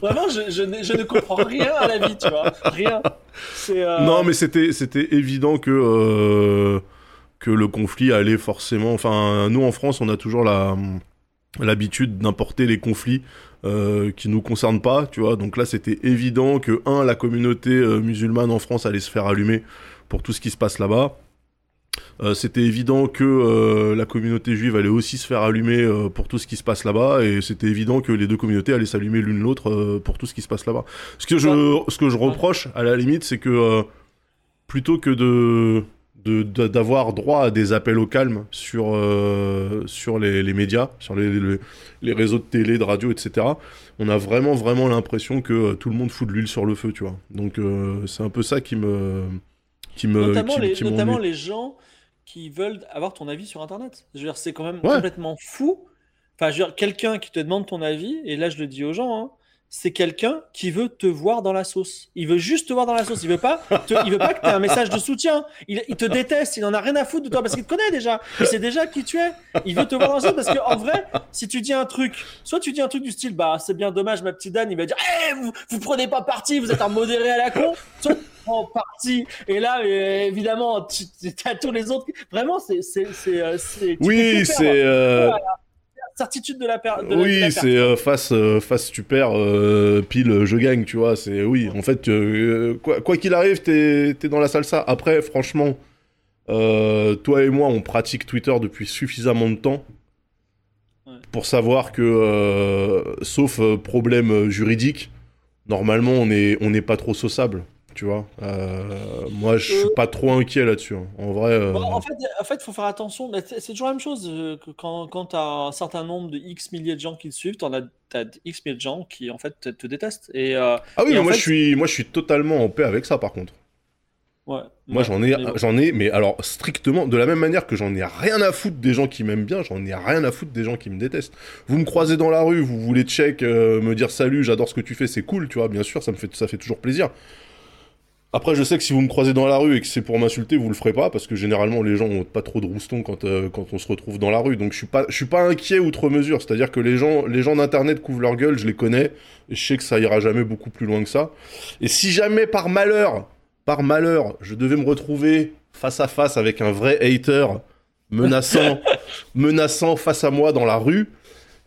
Vraiment, je, je, ne, je, ne comprends rien à la vie, tu vois. Rien. Euh... Non, mais c'était, c'était évident que, euh, que le conflit allait forcément. Enfin, nous en France, on a toujours la, l'habitude d'importer les conflits euh, qui nous concerne pas, tu vois. Donc là, c'était évident que un, la communauté euh, musulmane en France allait se faire allumer pour tout ce qui se passe là-bas. Euh, c'était évident que euh, la communauté juive allait aussi se faire allumer pour tout ce qui se passe là-bas, et c'était évident que les deux communautés allaient s'allumer l'une l'autre pour tout ce qui se passe là-bas. Ce que je, ce que je reproche à la limite, c'est que plutôt que de d'avoir droit à des appels au calme sur, euh, sur les, les, médias, sur les, les, les, réseaux de télé, de radio, etc. On a vraiment, vraiment l'impression que euh, tout le monde fout de l'huile sur le feu, tu vois. Donc, euh, c'est un peu ça qui me. Qui me notamment qui, les, qui notamment les gens qui veulent avoir ton avis sur Internet. Je veux dire, c'est quand même Ouais. complètement fou. Enfin, je veux dire, quelqu'un qui te demande ton avis, et là, je le dis aux gens, hein, c'est quelqu'un qui veut te voir dans la sauce. Il veut juste te voir dans la sauce. Il veut pas, te- il veut pas que tu aies un message de soutien. Il, il te déteste. Il en a rien à foutre de toi parce qu'il te connaît déjà. Il sait déjà qui tu es. Il veut te voir dans la sauce parce qu'en vrai, si tu dis un truc, soit tu dis un truc du style, bah, c'est bien dommage, ma petite Dan, il va dire, Eh, vous, vous prenez pas parti, vous êtes un modéré à la con. Soit tu prends parti. Et là, euh, évidemment, tu, as tous les autres. Vraiment, c'est, c'est, c'est, euh, Oui, c'est. Certitude de la per- de la- de Oui, la c'est euh, face, euh, face tu perds, euh, pile je gagne, tu vois. C'est oui, en fait, quoi quoi qu'il arrive, t'es es dans la salsa. Après, franchement, toi et moi, on pratique Twitter depuis suffisamment de temps Ouais. pour savoir que, sauf problème juridique, normalement, on est on n'est pas trop sauçable, tu vois. Euh, moi, je suis pas trop inquiet là-dessus. hein. En vrai. euh, Bon, en fait, en fait, faut faire attention. Mais c'est c'est toujours la même chose. euh, que quand quand tu as un certain nombre de X milliers de gens qui te suivent, tu as, t'as X milliers de gens qui en fait te, te détestent. Et, euh, Ah oui, et mais en moi fait- je suis moi je suis totalement en paix avec ça par contre. ouais, Moi ouais, j'en ai, mais bon. j'en ai, mais alors strictement, de la même manière que j'en ai rien à foutre des gens qui m'aiment bien, j'en ai rien à foutre des gens qui me détestent. Vous me croisez dans la rue, vous voulez check, euh, me dire salut, j'adore ce que tu fais, c'est cool, tu vois, bien sûr, ça me fait, ça fait toujours plaisir. Après, je sais que si vous me croisez dans la rue et que c'est pour m'insulter, vous le ferez pas, parce que généralement les gens ont pas trop de roustons quand, euh, quand on se retrouve dans la rue. Donc je suis pas, je suis pas inquiet outre mesure. C'est-à-dire que les gens, les gens d'internet couvrent leur gueule, je les connais, et je sais que ça ira jamais beaucoup plus loin que ça. Et si jamais par malheur, par malheur, je devais me retrouver face à face avec un vrai hater menaçant, menaçant face à moi dans la rue,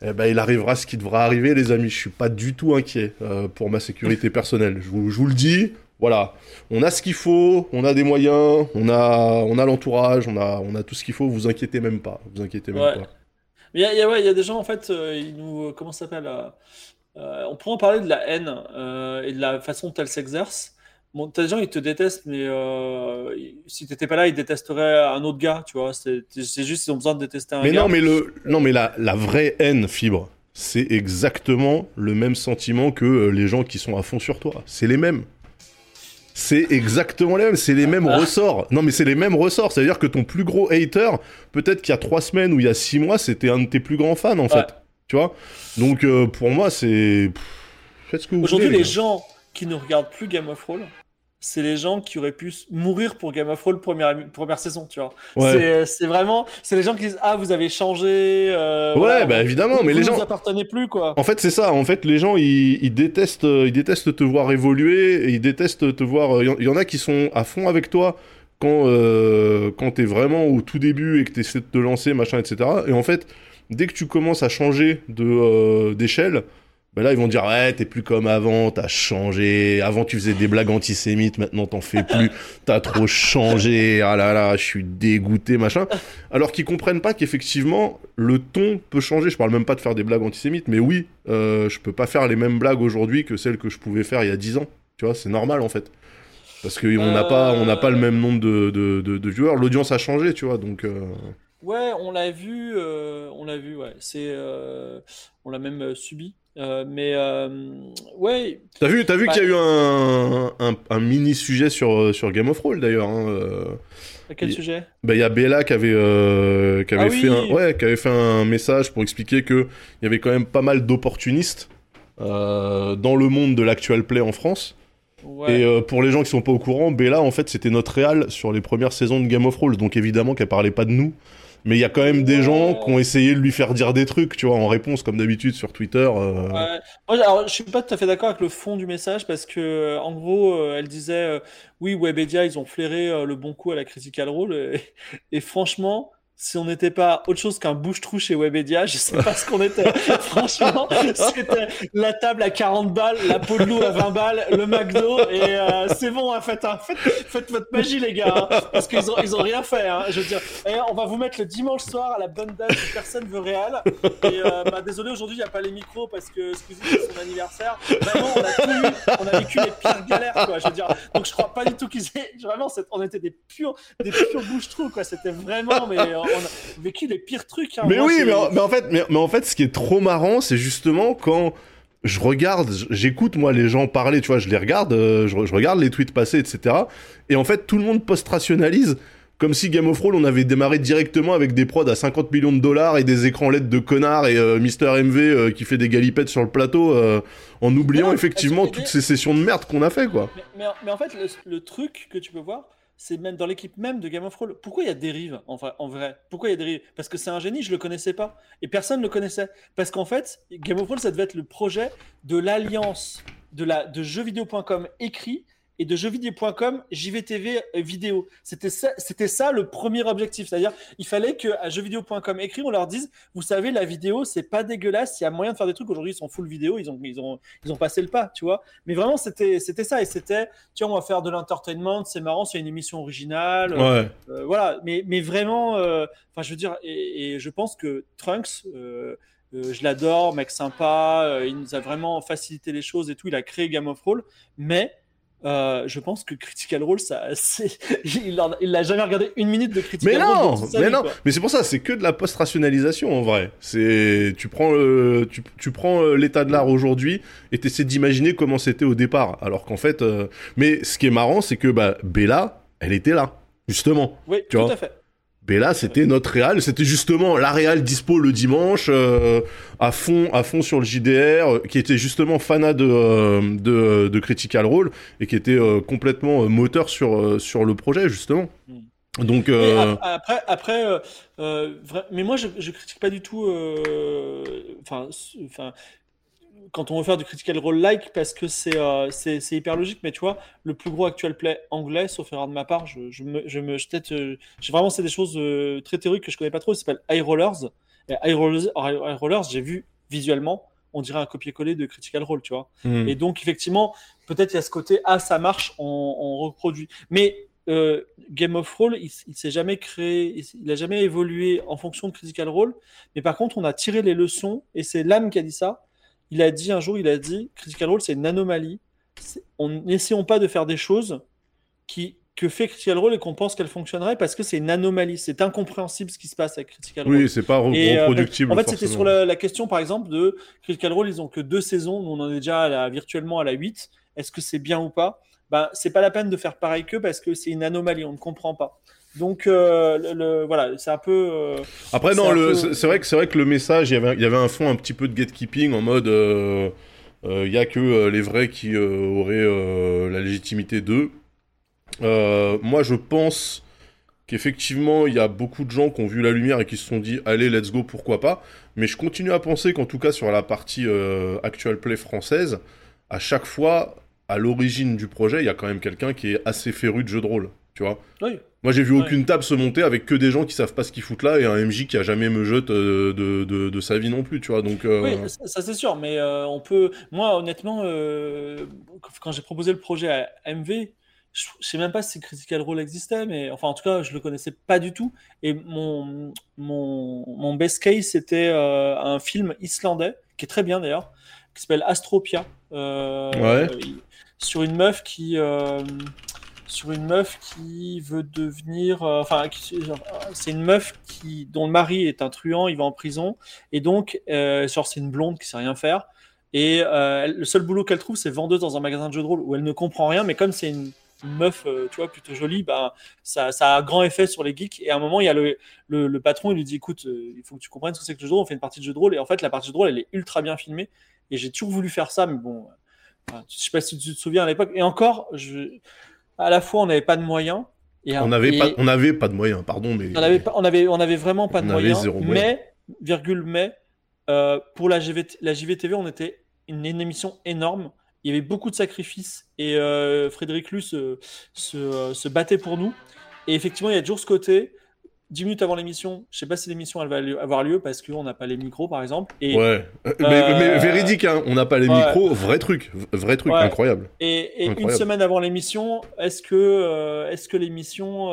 eh ben, il arrivera ce qui devra arriver, les amis. Je suis pas du tout inquiet euh, pour ma sécurité personnelle. Je vous, je vous le dis. Voilà, on a ce qu'il faut, on a des moyens, on a, on a l'entourage, on a, on a tout ce qu'il faut. Vous inquiétez même pas. Vous inquiétez même Ouais. pas. Mais il y ouais, y a des gens, en fait, euh, ils nous. Comment ça s'appelle euh, euh, On pourrait en parler de la haine euh, et de la façon dont elle s'exerce. Bon, t'as des gens, ils te détestent, mais euh, si t'étais pas là, ils détesteraient un autre gars, tu vois. C'est juste, ils ont besoin de détester un Mais gars. non, mais le, non, mais la, la vraie haine, fibre, c'est exactement le même sentiment que euh, les gens qui sont à fond sur toi. C'est les mêmes. C'est exactement les mêmes, c'est les mêmes Ah. ressorts. Non, mais c'est les mêmes ressorts. C'est-à-dire que ton plus gros hater, peut-être qu'il y a trois semaines ou il y a six mois, c'était un de tes plus grands fans, en Ouais. fait. Tu vois? Donc, euh, pour moi, c'est. Faites ce que vous Aujourd'hui, les gens qui ne regardent plus Game of Thrones, c'est les gens qui auraient pu mourir pour Game of Thrones première, première saison, tu vois. Ouais. C'est- vraiment, c'est les gens qui disent ah vous avez changé. euh, Ouais, voilà, bah vous- évidemment, mais vous les gens. appartenez plus quoi. En fait, c'est ça. En fait, les gens, ils, ils détestent, euh, ils détestent te voir évoluer. Ils détestent te voir. euh, Il y en- il y, en a qui sont à fond avec toi quand, euh, quand t'es vraiment au tout début et que t'essaies de te lancer, machin, etc. Et en fait, dès que tu commences à changer de euh, d'échelle, Ben là, ils vont dire, ouais, t'es plus comme avant, t'as changé. Avant, tu faisais des blagues antisémites, maintenant, t'en fais plus. T'as trop changé. Ah là là, je suis dégoûté, machin. Alors qu'ils comprennent pas qu'effectivement, le ton peut changer. Je parle même pas de faire des blagues antisémites, mais oui, euh, je peux pas faire les mêmes blagues aujourd'hui que celles que je pouvais faire il y a 10 ans. Tu vois, c'est normal, en fait. Parce qu'on n'a pas, on n'a pas le même nombre de, de, de, viewers. L'audience a changé, tu vois, donc... Euh, ouais, on l'a vu, euh, on l'a vu, ouais. C'est, on l'a même subi. Euh, mais euh, ouais. T'as vu, as vu qu'il y a eu un, un, mini sujet sur, euh, sur Game of Thrones d'ailleurs. Hein, quel sujet? Bah, Il y a Bella qui avait, qui, avait ah fait un, ouais, qui avait fait un message pour expliquer qu'il y avait quand même pas mal d'opportunistes dans le monde de l'actual play en France. Et pour les gens qui sont pas au courant, Bella en fait c'était notre réal sur les premières saisons de Game of Thrones, donc évidemment qu'elle parlait pas de nous mais il y a quand même des gens qui ont essayé de lui faire dire des trucs, tu vois, en réponse, comme d'habitude sur Twitter. Euh... Ouais. Moi, alors, je suis pas tout à fait d'accord avec le fond du message parce que, en gros, euh, elle disait, euh, oui, Webedia, ils ont flairé euh, le bon coup à la Critical Role, et franchement, si on n'était pas autre chose qu'un bouche-trou chez Webedia, je sais pas ce qu'on était. Franchement, c'était la table à 40 balles, la peau à 20 balles, le McDo, et euh, c'est bon, hein, faites, faites, votre magie, les gars, hein, parce qu'ils ont, ils ont rien fait. Hein, je veux dire, et on va vous mettre le dimanche soir à la bonne date que personne veut réel. Et euh, bah, désolé, aujourd'hui, il n'y a pas les micros parce que Squeezie, c'est son anniversaire. Vraiment, on a on a vécu les pires galères, quoi. Je veux dire, donc je crois pas du tout qu'ils aient. Vraiment, on était des purs, des purs bouche-trous, quoi. C'était vraiment, mais. Euh, on a vécu les pires trucs. Hein. Mais oui, mais en, fait, mais, en fait, ce qui est trop marrant, c'est justement quand je regarde, j'écoute moi les gens parler, tu vois, je les regarde, euh, je, regarde les tweets passés, etc. Et en fait, tout le monde post-rationalise comme si Game of Thrones on avait démarré directement avec des prods à 50 millions de dollars et des écrans LED de connards et euh, Mister MV euh, qui fait des galipettes sur le plateau en oubliant effectivement toutes ces sessions de merde qu'on a fait quoi. Mais, en fait le, truc que tu peux voir c'est même dans l'équipe même de Game of Thrones. Pourquoi il y a Dérive en, en vrai? Pourquoi il y a Dérive Parce que c'est un génie, je le connaissais pas. Et personne ne le connaissait. Parce qu'en fait, Game of Thrones, ça devait être le projet de l'alliance de, la, de jeuxvideo.com écrit et de jeuxvideo.com JVTV euh, vidéo. C'était ça, c'était ça le premier objectif. C'est-à-dire, il fallait que à jeuxvideo.com écrit, on leur dise, vous savez, la vidéo, c'est pas dégueulasse. Il y a moyen de faire des trucs. Aujourd'hui, ils sont full vidéo. Ils ont, ils ont, ils ont passé le pas, tu vois. Mais vraiment, c'était, c'était ça. Et c'était, tiens, on va faire de l'entertainment. C'est marrant. C'est une émission originale. Ouais. Euh, voilà. Mais, mais vraiment, euh, enfin, je veux dire, et, je pense que Trunks. je l'adore, mec sympa, il nous a vraiment facilité les choses et tout. Il a créé Game of Roll, mais euh, je pense que Critical Role, ça, il, n'a jamais regardé une minute de Critical mais Role. Non, mais non, mais c'est pour ça, c'est que de la post-rationalisation en vrai. C'est, tu prends, le, tu, tu prends euh, l'état de l'art aujourd'hui et essaies d'imaginer comment c'était au départ. Alors qu'en fait, euh, mais ce qui est marrant, c'est que bah, Bella, elle était là, justement. Oui, tout à fait. Bella, c'était notre réal, c'était justement la réal dispo le dimanche, euh, à fond, à fond sur le JDR, euh, qui était justement fanat de, euh, de, de, Critical Role et qui était complètement moteur sur, sur le projet justement. Hmm. Donc après, après, mais moi je, je critique pas du tout. Enfin, enfin, quand on veut faire du critical role like parce que euh, c'est c'est hyper logique mais tu vois le plus gros actual play anglais sauf erreur de ma part je, je me je me euh, vraiment c'est des choses euh, très théoriques que je connais pas trop ça s'appelle High Rollers. Et High Rollers, Rollers j'ai vu visuellement on dirait un copier-coller de critical role tu vois. Hmm. et donc effectivement peut-être il y a ce côté ah ça marche on, reproduit. Mais Game of Roll, il, il s'est jamais créé, il, a jamais évolué en fonction de Critical Role, mais par contre, on a tiré les leçons, et c'est l'âme qui a dit ça il a dit un jour, il a dit Critical Role, c'est une anomalie. On n'essayons pas de faire des choses qui que fait Critical Role et qu'on pense qu'elle fonctionnerait parce que c'est une anomalie. C'est incompréhensible ce qui se passe avec Critical Role. Oui, c'est pas euh, reproductible. en fait, c'était sur la, question, par exemple, de Critical Role, ils ont que deux saisons. On en est déjà virtuellement à la 8. Est-ce que c'est bien ou pas? Ben, C'est pas la peine de faire pareil qu'eux parce que c'est une anomalie. On ne comprend pas. Donc euh, le, voilà, c'est un peu. Euh, Après non, c'est vrai que c'est vrai que le message, il y avait il y avait un fond un petit peu de gatekeeping en mode. Euh, il y a que les vrais qui auraient la légitimité d'eux. moi, je pense qu'effectivement, il y a beaucoup de gens qui ont vu la lumière et qui se sont dit allez, let's go, pourquoi pas. Mais je continue à penser qu'en tout cas sur la partie actual play française, à chaque fois, à l'origine du projet, il y a quand même quelqu'un qui est assez féru de jeux de rôle, tu vois. Oui. Moi, j'ai vu aucune table se monter avec que des gens qui savent pas ce qu'ils foutent là et un MJ qui a jamais me jette de, de, de, sa vie non plus, tu vois. Donc, Oui, ça, c'est sûr, mais on peut. Moi, honnêtement, quand j'ai proposé le projet à MV, je, sais même pas si Critical Role existait, mais enfin, en tout cas, je le connaissais pas du tout. Et mon, mon, mon best case, c'était euh, un film islandais, qui est très bien d'ailleurs, qui s'appelle Astropia. Euh, sur une meuf qui. Euh, sur une meuf qui veut devenir. Enfin, c'est une meuf qui, dont le mari est un truand, il va en prison. Et donc, genre, c'est une blonde qui sait rien faire. Et le seul boulot qu'elle trouve, c'est vendeuse dans un magasin de jeux de rôle où elle ne comprend rien, mais comme c'est une meuf, euh, tu vois, plutôt jolie, bah, ça, ça, a grand effet sur les geeks. Et à un moment, il y a le, le, patron, il lui dit écoute, euh, il faut que tu comprennes ce que c'est que le jeu de rôle, on fait une partie de jeu de rôle. Et en fait, la partie de jeu de rôle, elle est ultra bien filmée. Et j'ai toujours voulu faire ça, mais bon, je sais pas si tu te souviens à l'époque. Et encore, je, à la fois, on n'avait pas de moyens. Et, on n'avait pas, on avait pas de moyens, pardon, mais on avait, on avait, on avait vraiment pas de moyens. Mais, virgule, mais euh, pour la, GVT, la JVTV, on était une, une émission énorme il y avait beaucoup de sacrifices et euh, Frédéric Luce se, se, battait pour nous. Et effectivement, il y a toujours ce côté. 10 minutes avant l'émission, je sais pas si l'émission elle va avoir lieu parce qu'on n'a pas les micros par exemple. Et, ouais, euh, mais, véridique, hein, on n'a pas les micros, vrai truc, vrai truc, incroyable. Et, une semaine avant l'émission, est-ce que, euh, est-ce que l'émission,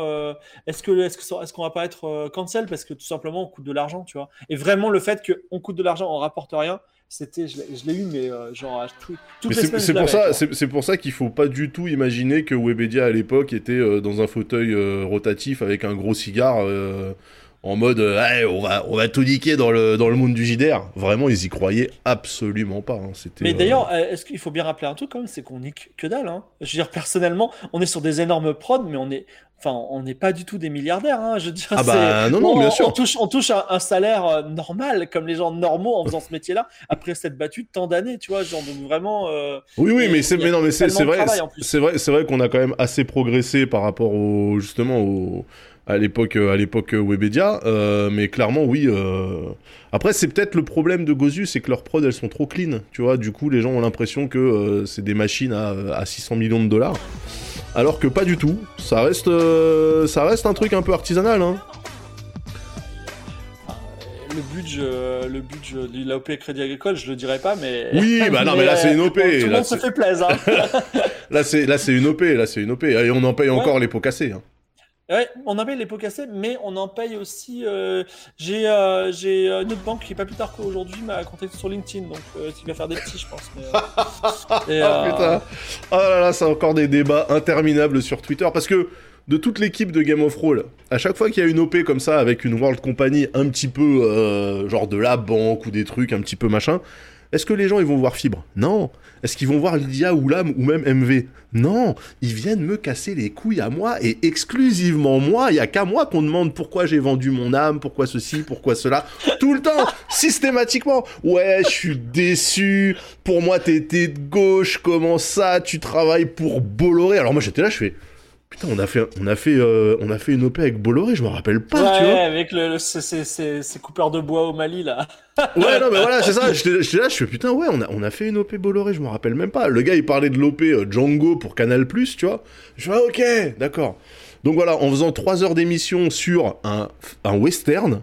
est-ce que, est-ce que, est-ce qu'on va pas être cancel parce que tout simplement on coûte de l'argent, tu vois. Et vraiment le fait qu'on coûte de l'argent, on rapporte rien, c'était, je l'ai eu, mais euh, genre tout, toutes les C'est pour, ça, c'est pour ça qu'il faut pas du tout imaginer que Webedia à l'époque était euh, dans un fauteuil euh, rotatif avec un gros cigare en mode on, va, on va tout niquer dans le, dans le monde du JDR. Vraiment, ils y croyaient absolument pas. Hein. C'était, mais d'ailleurs, est-ce qu'il faut bien rappeler un truc quand même, c'est qu'on nique que dalle. Hein. Je veux dire, personnellement, on est sur des énormes prods, mais on est, Enfin, on n'est pas du tout des milliardaires, hein, je veux dire. Ah bah non, non, bien sûr. On touche, on touche un, salaire euh, normal, comme les gens normaux en faisant ce métier-là, après s'être battu tant d'années, tu vois, genre donc vraiment. Euh, oui, oui, mais c'est, mais non, mais c'est, vrai, c'est vrai, c'est vrai qu'on a quand même assez progressé par rapport au justement au à l'époque à l'époque Webedia, euh, mais clairement oui. Après, c'est peut-être le problème de Gozu, c'est que leurs prods elles sont trop clean, tu vois. Du coup, les gens ont l'impression que c'est des machines à, à 600 millions de dollars alors que pas du tout. Ça reste, euh, ça reste un truc un peu artisanal. Hein. Le budget, le budget de l'OP Crédit Agricole, je le dirais pas, mais. Oui, bah non, mais, là c'est une OP. tout le monde se fait plaisir. Hein. là c'est, là c'est une OP, là c'est une OP, et on en paye encore les pots cassés. Hein. Ouais, on en paye les pots cassés, mais on en paye aussi. Euh, j'ai euh, j'ai une autre banque qui, pas plus tard qu'aujourd'hui, m'a contacté sur LinkedIn, donc euh, il va faire des petits, je pense. Mais, oh putain Oh là là, c'est encore des débats interminables sur Twitter, parce que de toute l'équipe de Game of Roll, à chaque fois qu'il y a une OP comme ça, avec une World Company un petit peu genre de la banque ou des trucs un petit peu machin, est-ce que les gens ils vont voir Fibre? Non. Est-ce qu'ils vont voir Lydia ou Lam ou même MV Non. Ils viennent me casser les couilles à moi et exclusivement moi. Il y a qu'à moi qu'on demande pourquoi j'ai vendu mon âme, pourquoi ceci, pourquoi cela. Tout le temps, systématiquement. Ouais, je suis déçu. Pour moi, t'étais de gauche. Comment ça? Tu travailles pour Bolloré? Alors moi, j'étais là, je fais. Putain, on a fait, on a fait, euh, on a fait une OP avec Bolloré, je me rappelle pas, ouais, tu vois. avec le, ces, coupeurs de bois au Mali, là. ouais, non, mais voilà, c'est ça. J'étais là, je fais putain, ouais, on a, on a fait une OP Bolloré, je me rappelle même pas. Le gars, il parlait de l'OP euh, Django pour Canal+, tu vois. Je fais, ah, ok, d'accord. Donc voilà, en faisant 3 heures d'émission sur un, un western,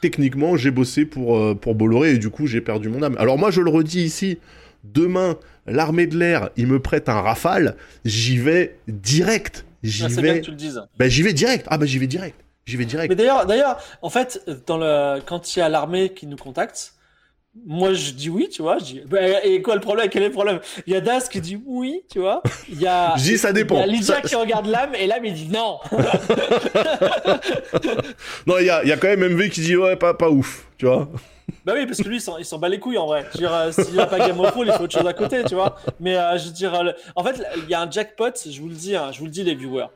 techniquement, j'ai bossé pour, euh, pour Bolloré et du coup, j'ai perdu mon âme. Alors moi, je le redis ici, demain, l'armée de l'air, il me prête un rafale, j'y vais direct. J'y ah, vais. tu le dises. Ben, j'y vais direct. Ah bah j'y vais direct. J'y vais direct. Mais d'ailleurs, d'ailleurs, en fait, dans le quand il y a l'armée qui nous contacte, moi je dis oui, tu vois. Je dis, bah, et quoi le problème? Quel est le problème? Il y a Das qui dit oui, tu vois. Il y a. je dis ça dépend. Il y a Lydia qui regarde l'âme et l'âme il dit non. non, il y a, y a quand même MV qui dit ouais, pas, pas ouf, tu vois. Bah oui, parce que lui, il s'en bat les couilles en vrai. Je veux dire, euh, s'il n'y a pas Game of Thrones, il faut autre chose à côté, tu vois. Mais euh, je veux dire, euh, en fait, il y a un jackpot, je vous le dis, hein, je vous le dis, les viewers.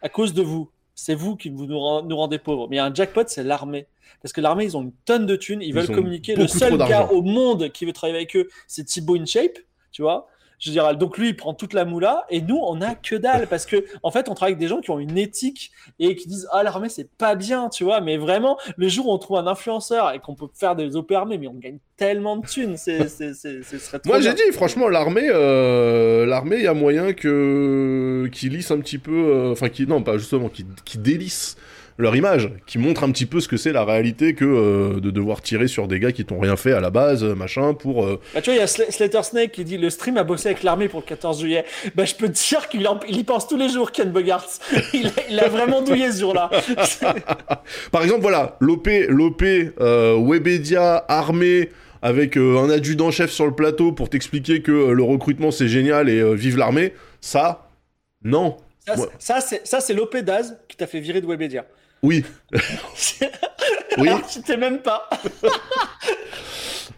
À cause de vous, c'est vous qui vous nous, rendez pauvres. Mais il y a un jackpot, c'est l'armée. Parce que l'armée, ils ont une tonne de thunes, ils, veulent communiquer. Le seul gars au monde qui veut travailler avec eux, c'est Thibaut InShape, tu vois. Je veux dire, donc lui, il prend toute la moula et nous, on a que dalle parce que, en fait, on travaille avec des gens qui ont une éthique et qui disent Ah, l'armée, c'est pas bien, tu vois. Mais vraiment, le jour où on trouve un influenceur et qu'on peut faire des OP armées, mais on gagne tellement de thunes, c'est, c'est, c'est, ce serait trop Moi, j'ai dit, franchement, l'armée, euh, l'armée, il y a moyen que qu'ils lissent un petit peu, euh, enfin, qui non, pas justement, qui, qui délissent leur image, qui montre un petit peu ce que c'est la réalité que euh, de devoir tirer sur des gars qui t'ont rien fait à la base, machin, pour. euh, Bah, tu vois, il y a Sl- Slater Snake qui dit le stream a bossé avec l'armée pour le 14 juillet. Bah, je peux te dire qu'il y pense tous les jours, Ken Bogarts. il, a, il a vraiment douillé ce jour-là. Par exemple, voilà, l'OP, l'OP, euh, Webedia, armée, avec euh, un adjudant-chef sur le plateau pour t'expliquer que euh, le recrutement c'est génial et euh, vive l'armée, ça, non. Ça, Ouais. ça, c'est l'OP Daz qui t'a fait virer de Webedia. Oui. Oui. Alors, tu t'es même pas.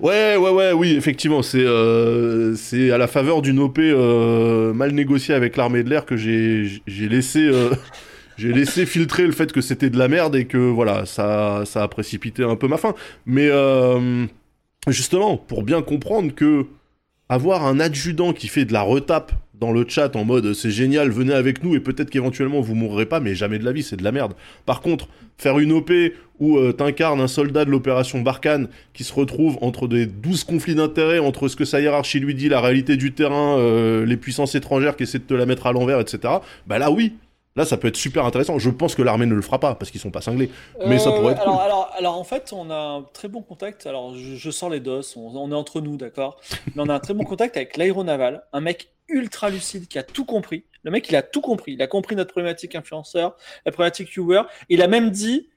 Ouais, ouais, ouais, oui, effectivement, c'est euh, à la faveur d'une OP euh, mal négociée avec l'armée de l'air que j'ai j'ai laissé euh, j'ai laissé filtrer le fait que c'était de la merde et que voilà, ça ça a précipité un peu ma fin. Mais justement, pour bien comprendre que avoir un adjudant qui fait de la retape dans le chat en mode c'est génial, venez avec nous et peut-être qu'éventuellement vous mourrez pas, mais jamais de la vie, c'est de la merde. Par contre, faire une OP où euh, t'incarnes un soldat de l'opération Barkhane qui se retrouve entre des 12 conflits d'intérêts, entre ce que sa hiérarchie lui dit, la réalité du terrain, euh, les puissances étrangères qui essaient de te la mettre à l'envers, etc. Bah là oui, là ça peut être super intéressant. Je pense que l'armée ne le fera pas parce qu'ils sont pas cinglés. Mais ça pourrait être alors, cool. alors, alors, en fait, on a un très bon contact. Alors, je, je sens les dos, on, on est entre nous, d'accord Mais on a un très bon contact avec l'aéronaval, un mec ultra lucide qui a tout compris. Le mec, il a tout compris. Il a compris notre problématique influenceur, la problématique viewer. Il a même dit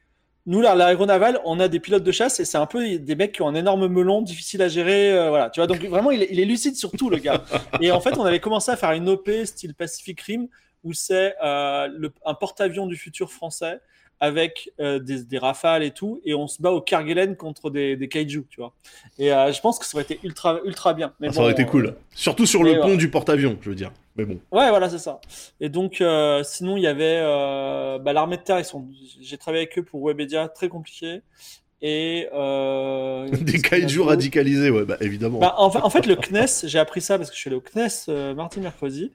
nous, l'aéronaval, on a des pilotes de chasse et c'est un peu des mecs qui ont un énorme melon, difficile à gérer. euh, voilà, tu vois. Donc, vraiment, il est, il est lucide sur tout, le gars. Et en fait, on avait commencé à faire une OP style Pacific Rim où c'est euh, un porte-avions du futur français avec euh, des, des rafales et tout, et on se bat au Kerguelen contre des, des kaiju, tu vois. Et euh, je pense que ça aurait été ultra, ultra bien. Mais Ah, ça aurait été euh, cool. Surtout sur le pont ouais. du porte-avions, je veux dire. Mais bon. Ouais, voilà, c'est ça. Et donc, euh, sinon, il y avait euh, bah, l'armée de terre. Ils sont. J'ai travaillé avec eux pour Webedia, très compliqué. Et euh, Des kaiju radicalisés, ouais, bah évidemment. Bah, en, fa- en fait, le CNES, j'ai appris ça parce que je suis allé au CNES euh, mardi, mercredi.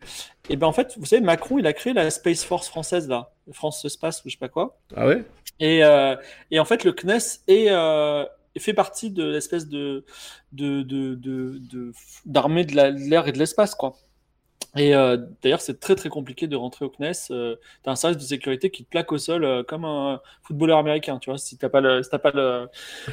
Et ben en fait, vous savez, Macron, il a créé la Space Force française là, France Space ou je sais pas quoi. Ah ouais? Et, euh, et en fait, le CNES est, euh, fait partie de l'espèce de de de de- de- d'armée de l'air et de l'espace quoi. Et euh, d'ailleurs, c'est très très compliqué de rentrer au CNES. Euh, t'as un service de sécurité qui te plaque au sol euh, comme un footballeur américain, tu vois. Si t'as pas le, si t'as pas le,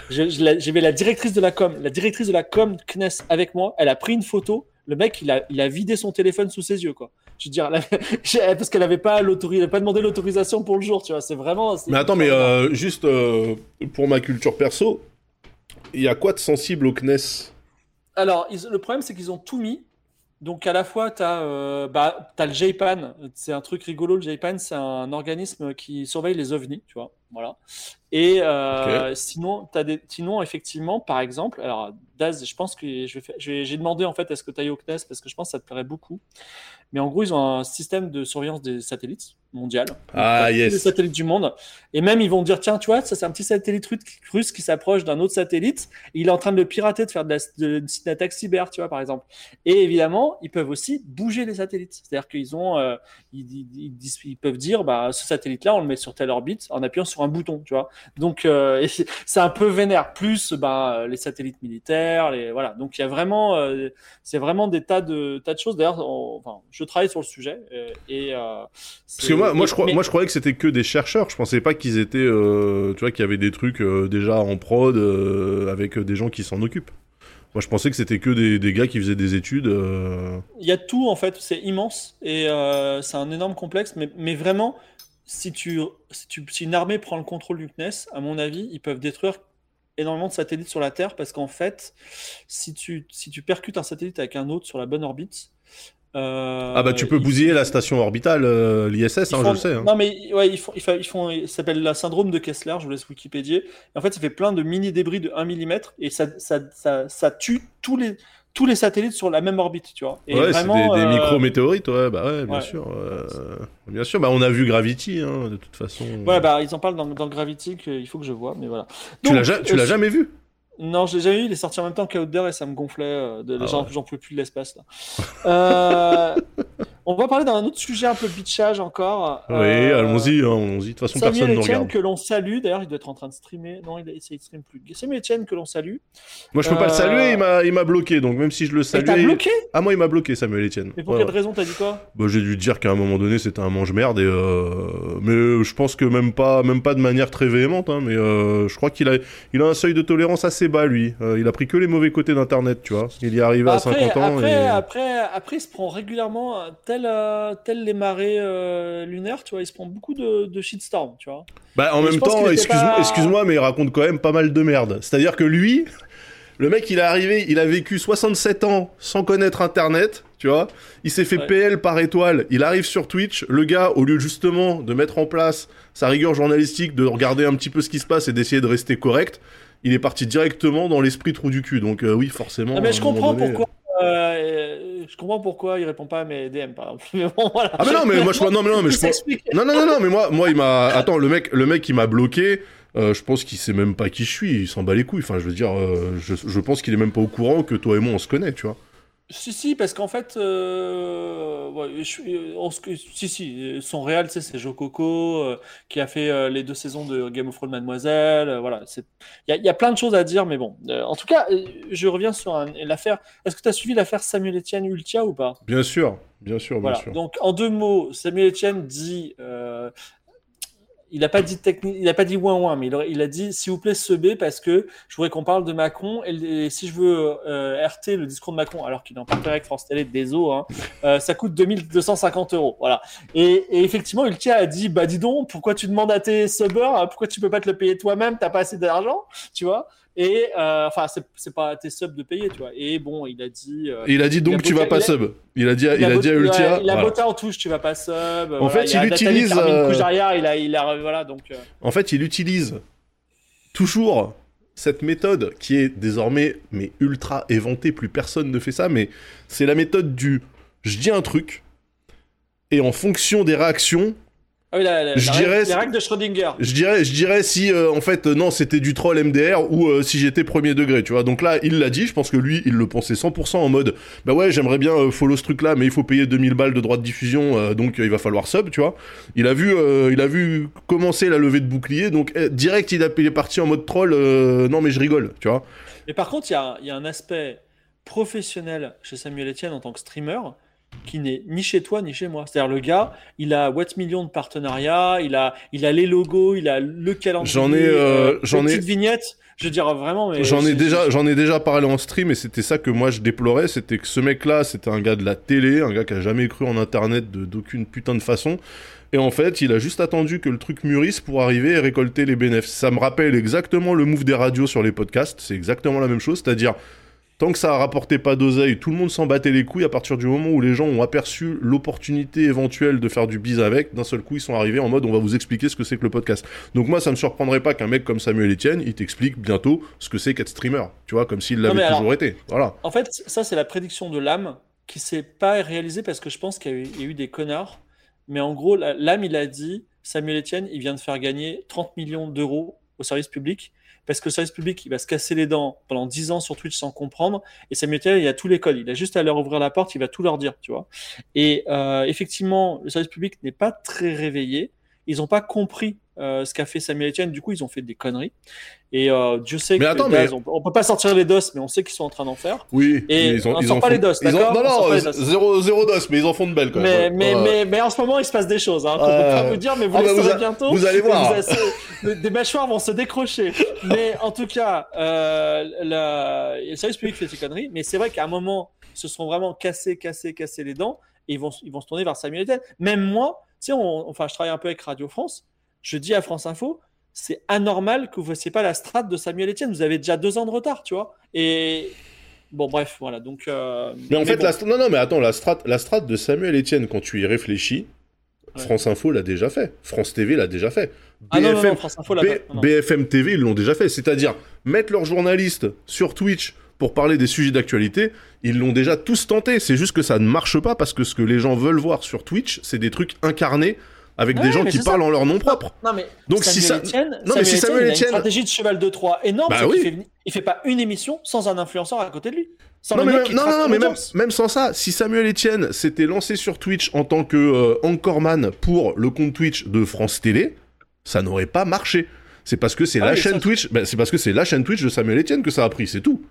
j'avais la directrice de la com, la directrice de la com CNES avec moi. Elle a pris une photo. Le mec, il a, il a vidé son téléphone sous ses yeux, quoi. Je veux dire, parce qu'elle avait pas l'autorisation, pas demandé l'autorisation pour le jour, tu vois. C'est vraiment. Mais attends, mais euh, juste pour ma culture perso, il y a quoi de sensible au CNES Alors, ils- le problème, c'est qu'ils ont tout mis. Donc, à la fois, tu as, bah, t'as le JPAN. C'est un truc rigolo. Le JPAN, c'est un organisme qui surveille les ovnis, tu vois. Voilà. Et euh, sinon, des... sinon, effectivement, par exemple, alors, Daz, je pense que faire- j'ai demandé en fait à ce que tu ailles au CNES parce que je pense que ça te plairait beaucoup. Mais en gros, ils ont un système de surveillance des satellites mondial. Ah, Tous yes. Les satellites du monde. Et même, ils vont dire tiens, tu vois, ça, c'est un petit satellite ru- russe qui s'approche d'un autre satellite. Et il est en train de le pirater, de faire de la, de, cyber, tu vois, par exemple. Et évidemment, ils peuvent aussi bouger les satellites. C'est-à-dire qu'ils ont, euh, ils, ils- ils ils peuvent dire, bah, ce satellite-là, on le met sur telle orbite en appuyant sur un bouton, tu vois. Donc, euh, c'est un peu vénère. Plus, bah, les satellites militaires, les, voilà. Donc, il y a vraiment, euh, c'est vraiment des tas de, tas de choses. D'ailleurs, enfin, je travaille sur le sujet. euh, et, euh, moi, moi, je crois, mais- moi, je croyais que c'était que des chercheurs. Je pensais pas qu'ils étaient, euh, tu vois, qu'il y avait des trucs euh, déjà en prod euh, avec des gens qui s'en occupent. Moi, je pensais que c'était que des, des gars qui faisaient des études. Il y a tout en fait, c'est immense et c'est un énorme complexe, mais, mais vraiment, si, tu, si, tu, si une armée prend le contrôle du CNES, à mon avis, ils peuvent détruire énormément de satellites sur la Terre parce qu'en fait, si tu, si tu percutes un satellite avec un autre sur la bonne orbite, euh, Ah bah, tu peux ils- bousiller la station orbitale, euh, l'ISS, hein, font- je le sais. hein. Non, mais ouais, ils font, ils font, ils font- s'appelle le syndrome de Kessler, je vous laisse Wikipédier. Et en fait, ça fait plein de mini débris de 1 mm et ça, ça, ça, ça tue tous les, tous les satellites sur la même orbite, tu vois. Et ouais, c'est des, vraiment, des euh, micro-météorites, ouais, bah ouais, bien ouais. sûr. euh, bien sûr, bah on a vu Gravity, hein, de toute façon. Ouais, bah ils en parlent dans, dans Gravity qu'il faut que je vois, mais voilà. tu ja- l'as jamais vu? Non, je l'ai jamais eu. Il est sorti en même temps qu'Outdoor et ça me gonflait. euh, de, Ah j'en, ouais. j'en pouvais plus de l'espace là. On va parler d'un autre sujet un peu bitchage encore. Oui, Euh, allons-y, hein, allons-y. De toute façon, Samuel personne ne regarde. que l'on salue. D'ailleurs, il doit être en train de streamer. Non, il, il stream plus. Samuel Etienne que l'on salue. Moi, je peux pas le Euh, saluer, il m'a, il bloqué. Donc, même si je le Il t'a saluais. bloqué? Ah, moi, il m'a bloqué, Samuel Etienne. Mais pour quelle raison t'as dit quoi? Bah, j'ai dû dire qu'à un moment donné, c'était un mange-merde. Et euh, Mais je pense que même pas, même pas de manière très véhémente. hein, mais je crois qu'il a, il a un seuil de tolérance assez bas, lui. Il a pris que les mauvais côtés d'Internet, tu vois. Il y est arrivé à Après, 50 ans. après, et... après, après, il se prend régulièrement, tel, euh, tel les marées euh, lunaires, tu vois, il se prend beaucoup de, de shitstorm, tu vois. Bah, en même temps, excuse-moi, pas- excuse-moi, mais il raconte quand même pas mal de merde. C'est-à-dire que lui, le mec, il est arrivé, il a vécu 67 ans sans connaître Internet, tu vois. Il s'est fait Ouais. PL par étoile. Il arrive sur Twitch. Le gars, au lieu justement de mettre en place sa rigueur journalistique, de regarder un petit peu ce qui se passe et d'essayer de rester correct, il est parti directement dans l'esprit trou du cul. Donc, euh, oui, forcément. Non, mais je comprends donné- pourquoi. Euh, je comprends pourquoi il répond pas à mes DM, par exemple. Mais bon, voilà. Ah, mais non, mais moi, je non, mais non, mais je pense. Non, non, non, non, mais moi, moi il m'a. Attends, le mec, le mec, il m'a bloqué. euh, je pense qu'il sait même pas qui je suis. Il s'en bat les couilles. Enfin, je veux dire, euh, je, je pense qu'il est même pas au courant que toi et moi on se connaît, tu vois. Si, si, parce qu'en fait, euh, ouais, je suis- on se- si, si, son sais, c'est Joe Coco, euh, qui a fait euh, les deux saisons de Game of Thrones Mademoiselle. euh, voilà, il y, y a plein de choses à dire, mais bon. Euh, en tout cas, euh, je reviens sur l'affaire. Est-ce que tu as suivi l'affaire Samuel Etienne Ultia ou pas? Bien sûr, bien sûr, bien Voilà. sûr. Donc, en deux mots, Samuel Etienne dit. Il n'a pas dit technique, il a pas dit ouin ouin, mais il a, dit s'il vous plaît ce B parce que je voudrais qu'on parle de Macron et, si je veux euh, RT le discours de Macron alors qu'il est en partenariat avec France Télé, désolé, hein, euh, ça coûte 2250 euros, voilà. Et, et effectivement, Ultia a dit bah dis donc, pourquoi tu demandes à tes subbers, hein, pourquoi tu peux pas te le payer toi-même, t'as pas assez d'argent, tu vois Et euh, enfin, c'est pas à tes subs de payer, tu vois. Et bon, il a dit. euh, il a dit a donc tu vas pas il a- sub. Il a dit, il a dit à Ultia. il a voilà. botté en touche, tu vas pas sub. En fait, il utilise, Une euh, couche il a, il a, voilà, donc. euh, En fait, il utilise toujours cette méthode qui est désormais mais ultra éventée. Plus personne ne fait ça, mais c'est la méthode du je dis un truc et en fonction des réactions, Ah oui, la, la- Je la dirais- règle, les règles de Schrödinger. Je dirais, je dirais si euh, en fait euh, non c'était du troll MDR ou euh, si j'étais premier degré, tu vois. Donc là il l'a dit, je pense que lui il le pensait 100% en mode bah ouais j'aimerais bien euh, follow ce truc là mais il faut payer 2000 balles de droits de diffusion donc il va falloir sub, tu vois. Il a vu il a vu commencer la levée de bouclier donc eh, direct il, a, il est parti en mode troll non mais je rigole, tu vois. Mais par contre, il y a, il y a un aspect professionnel chez Samuel Etienne en tant que streamer qui n'est ni chez toi ni chez moi. C'est-à-dire le gars, il a what millions de partenariats, il a, il a les logos, il a le calendrier, J'en ai, euh, j'en les ai- petites vignettes. Je veux dire vraiment, J'en ai déjà, j'en ai déjà parlé en stream et c'était ça que moi je déplorais, c'était que ce mec-là, c'était un gars de la télé, un gars qui a jamais cru en Internet de- d'aucune putain de façon. Et en fait, il a juste attendu que le truc mûrisse pour arriver et récolter les bénéfices. Ça me rappelle exactement le move des radios sur les podcasts, c'est exactement la même chose, c'est-à-dire tant que ça a rapporté pas d'oseille, tout le monde s'en battait les couilles à partir du moment où les gens ont aperçu l'opportunité éventuelle de faire du bise avec, d'un seul coup ils sont arrivés en mode on va vous expliquer ce que c'est que le podcast. Donc moi ça me surprendrait pas qu'un mec comme Samuel Etienne, il t'explique bientôt ce que c'est qu'être streamer, tu vois, comme s'il l'avait alors- toujours été. Voilà. En fait, ça, c'est la prédiction de l'âme qui s'est pas réalisée parce que je pense qu'il y, a eu- il y a eu des connards. Mais en gros, l'âme, il a dit Samuel Etienne, il vient de faire gagner 30 millions d'euros au service public. Parce que le service public, il va se casser les dents pendant 10 ans sur Twitch sans comprendre. Et Samuel Etienne, il a tous les codes. Il a juste à leur ouvrir la porte, il va tout leur dire, tu vois. Et euh, effectivement, le service public n'est pas très réveillé. Ils n'ont pas compris euh, ce qu'a fait Samuel Etienne. Du coup, ils ont fait des conneries. Et euh, Dieu sait Mais que attends, les Daz, mais- on, on peut pas sortir les DOS, mais on sait qu'ils sont en train d'en faire. Oui, Et mais on sort pas font- les dos, ils d'accord Non, On non, les zéro, zéro dos, mais ils en font de belles quand Mais, même. mais, mais, mais en ce moment, il se passe des choses. Hein, qu'on Euh, peut pas vous dire, mais vous ah le bah, vous saurez a- bientôt. vous allez voir. Vous des mâchoires vont se décrocher. mais en tout cas, euh, la... le service public fait ses conneries. Mais c'est vrai qu'à un moment, ils se sont vraiment cassés, cassés, cassés les dents. Et ils vont, ils vont se tourner vers Samuel Etienne. Même moi, tu sais, on- enfin, je travaille un peu avec Radio France. Je dis à France Info, c'est anormal que vous fassiez pas la strate de Samuel Etienne. Vous avez déjà deux ans de retard, tu vois. Et bon, bref, voilà. Donc. euh, Mais en fait, bon. la, non, non, mais attends, la strat, la strat de Samuel Etienne, quand tu y réfléchis, Ouais. France Info l'a déjà fait, France TV l'a déjà fait, Ah non, non, BFM, non, France Info, BFM TV, ils l'ont déjà fait. C'est-à-dire, mettre leurs journalistes sur Twitch pour parler des sujets d'actualité, ils l'ont déjà tous tenté. C'est juste que ça ne marche pas parce que ce que les gens veulent voir sur Twitch, c'est des trucs incarnés avec Ouais, des gens qui c'est ça. parle en leur nom propre. Non, mais Donc, Samuel si ça- Etienne, Non, mais si Samuel il a une Etienne- stratégie de cheval de Troie énorme, Bah oui. fait, il fait pas une émission sans un influenceur à côté de lui. Sans Non mais, même, non, non, mais même, sans ça, si Samuel Etienne s'était lancé sur Twitch en tant que euh, anchorman pour le compte Twitch de France Télé, ça n'aurait pas marché. C'est parce que c'est Ah la oui, chaîne ça- Twitch, ben, c'est parce que c'est la chaîne Twitch de Samuel Etienne que ça a pris, c'est tout.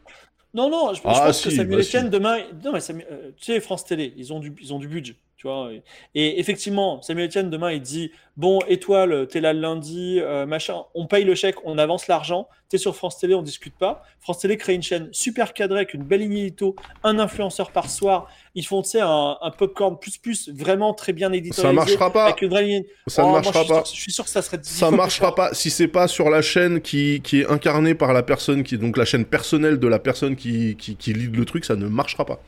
Non, non, je, je Ah, pense que Samuel bah, si. Etienne demain. Non, mais Samuel- euh, tu sais, France Télé, ils ont du, ils ont du budget, tu vois. Et, et effectivement, Samuel Etienne demain, il dit Bon, étoile, t'es là le lundi, euh, machin, on paye le chèque, on avance l'argent, t'es sur France Télé, on discute pas. France Télé crée une chaîne super cadrée avec une belle ligne édito, un influenceur par soir. Ils font, tu sais, un, un popcorn plus plus, vraiment très bien éditorialisé. Ça marchera pas. Avec une vraie ligne. Ça Oh, ne moi, marchera je suis pas. sûr- je suis sûr que ça serait. Ça marchera pas si c'est pas sur la chaîne qui, qui est incarnée par la personne qui donc la chaîne personnelle de la personne qui qui, qui lead le truc, ça ne marchera pas.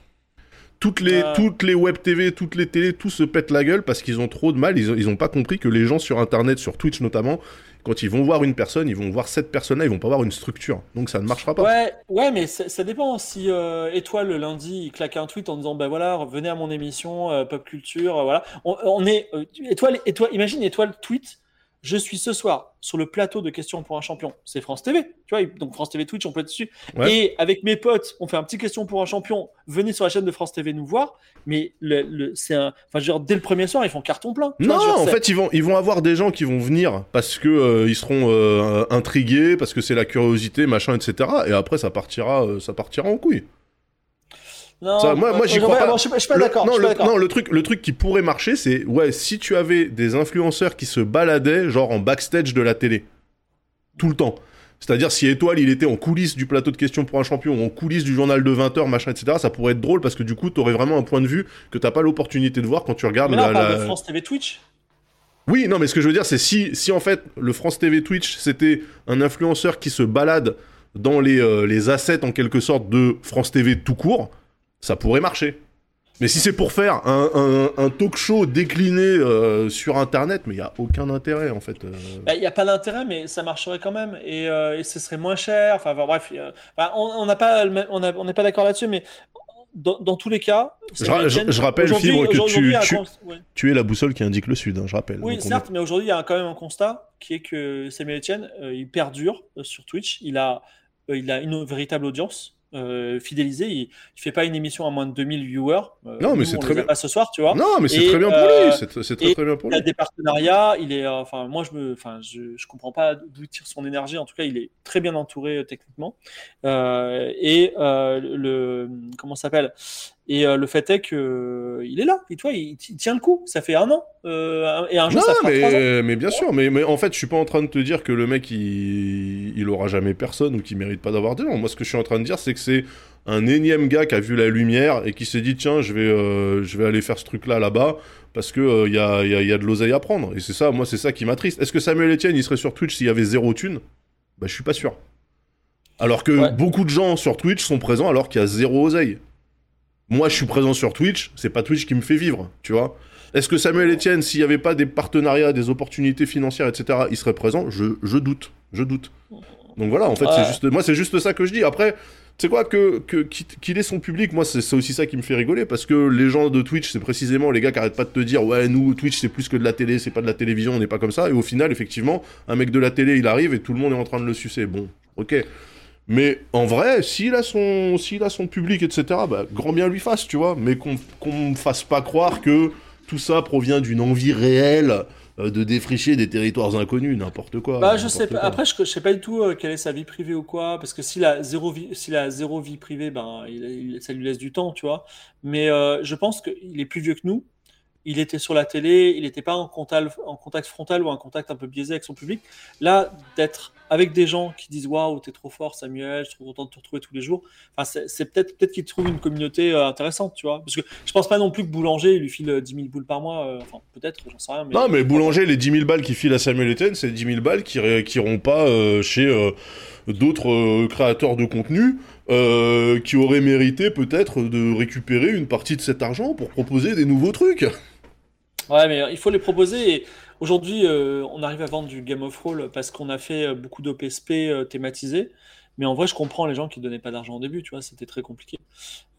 Toutes les Ah. toutes les web TV, toutes les télés, tout se pète la gueule parce qu'ils ont trop de mal. Ils ont, ils ont pas compris que les gens sur internet, sur Twitch notamment, quand ils vont voir une personne, ils vont voir cette personne-là, ils vont pas voir une structure. Donc ça ne marchera pas. Ouais, ouais, mais ça, dépend. Si euh, Étoile le lundi, il claque un tweet en disant ben voilà, venez à mon émission euh, pop culture, euh, voilà. On, on est euh, Étoile, Étoile. Imagine Étoile tweet. Je suis ce soir sur le plateau de questions pour un champion. C'est France TV, tu vois. Donc France TV Twitch, on peut être dessus. Ouais. Et avec mes potes, on fait un petit question pour un champion. Venez sur la chaîne de France TV nous voir. Mais le, le- c'est un, enfin, dès le premier soir, ils font carton plein. Non, vois, en fait, ils vont, ils vont avoir des gens qui vont venir parce que euh, ils seront euh, intrigués, parce que c'est la curiosité, machin, etc. Et après, ça partira, euh, ça partira en couille. Non, ça, moi- moi, j'y crois pas. bon, Je suis pas, d'accord. non, le, pas d'accord. non, le truc, le truc qui pourrait marcher, c'est ouais, si tu avais des influenceurs qui se baladaient, genre en backstage de la télé, tout le temps. C'est-à-dire si Étoile, il était en coulisses du plateau de questions pour un champion, ou en coulisses du journal de 20h, machin, etc. Ça pourrait être drôle parce que du coup, t'aurais vraiment un point de vue que t'as pas l'opportunité de voir quand tu regardes Mais là, la, on parle la- de France TV Twitch. Oui, non, mais ce que je veux dire, c'est si, si en fait le France TV Twitch c'était un influenceur qui se balade dans les, euh, les assets en quelque sorte de France TV tout court, ça pourrait marcher. Mais si c'est pour faire un, un- un talk show décliné euh, sur internet, mais il y a aucun intérêt en fait. euh. Bah, Il n'y a pas d'intérêt, mais ça marcherait quand même et, euh, et ce serait moins cher. Enfin, bref, euh, on pas, a- n'est pas d'accord là-dessus, mais dans, dans tous les cas, Je ra- je- je rappelle, Fibre, que tu- ouais. Es la boussole qui indique le sud, hein, je rappelle. Oui, Donc, certes, mais aujourd'hui, il y a quand même un constat qui est que Samuel Etienne, euh, il perdure euh, sur Twitch. Il a, euh, il a une véritable audience. Euh, fidélisée, il, il fait pas une émission à moins de 2000 viewers. Euh, Non, mais c'est très a bien. pas ce soir, tu vois. Non, mais c'est très bien pour euh, lui. C'est c'est très très bien pour Il a lui. des partenariats, il est, euh, enfin, moi je me, enfin, je, je comprends pas d'où il tire son énergie. En tout cas, il est très bien entouré euh, techniquement. Euh, et euh, le, comment ça s'appelle? Et euh, le fait est que euh, il est là. Et toi, il, il tient le coup. Ça fait un an. Euh, et un jour, Non, ça fera trois ans. mais, mais bien sûr, mais, mais en fait, je suis pas en train de te dire que le mec il, il aura jamais personne ou qu'il mérite pas d'avoir des gens. Moi, ce que je suis en train de dire, c'est que c'est un énième gars qui a vu la lumière et qui s'est dit tiens, je vais, euh, je vais aller faire ce truc-là là-bas parce que euh, il y, a, y a- y a de l'oseille à prendre. Et c'est ça, moi, c'est ça qui m'attriste. Est-ce que Samuel Etienne il serait sur Twitch s'il y avait zéro thune? Bah, je suis pas sûr. Alors que Ouais. beaucoup de gens sur Twitch sont présents alors qu'il y a zéro oseille. Moi, je suis présent sur Twitch, c'est pas Twitch qui me fait vivre, tu vois. Est-ce que Samuel Etienne, s'il n'y avait pas des partenariats, des opportunités financières, etc., il serait présent? Je, je doute, je doute. Donc voilà, en fait, c'est juste, moi, c'est juste ça que je dis. Après, tu sais quoi, que, que, qu'il qu'il ait son public, moi, c'est c'est aussi ça qui me fait rigoler, parce que les gens de Twitch, c'est précisément les gars qui arrêtent pas de te dire, ouais, nous, Twitch, c'est plus que de la télé, c'est pas de la télévision, on n'est pas comme ça. Et au final, effectivement, un mec de la télé, il arrive et tout le monde est en train de le sucer. Bon, ok. Mais en vrai, s'il a son, s'il a son public, etc., bah, grand bien lui fasse, tu vois. Mais qu'on qu'on me fasse pas croire que tout ça provient d'une envie réelle euh, de défricher des territoires inconnus, n'importe quoi. Bah, je sais pas. quoi. Après, je, je sais pas du tout euh, quelle est sa vie privée ou quoi, parce que s'il a zéro vie, s'il a zéro vie privée, ben, il, il- ça lui laisse du temps, tu vois. Mais euh, je pense qu'il est plus vieux que nous. Il était sur la télé, il n'était pas en contact, en contact frontal ou en contact un peu biaisé avec son public. Là, d'être avec des gens qui disent waouh, t'es trop fort, Samuel, je suis trop content de te retrouver tous les jours. Enfin, c'est peut-être peut-être qu'il trouve une communauté euh, intéressante, tu vois. Parce que je pense pas non plus que Boulanger il lui file euh, 10 000 boules par mois. euh, enfin, peut-être, j'en sais rien. Mais... Non, mais Boulanger, les 10 000 balles qu'il file à Samuel Etienne, c'est 10 000 balles qui qui iront pas euh, chez euh, d'autres euh, créateurs de contenu euh, qui auraient mérité peut-être de récupérer une partie de cet argent pour proposer des nouveaux trucs. Ouais, mais il faut les proposer. Et aujourd'hui, euh, on arrive à vendre du Game of Roll parce qu'on a fait euh, beaucoup d'OPSP euh, thématisés. Mais en vrai, je comprends les gens qui donnaient pas d'argent au début, tu vois, c'était très compliqué.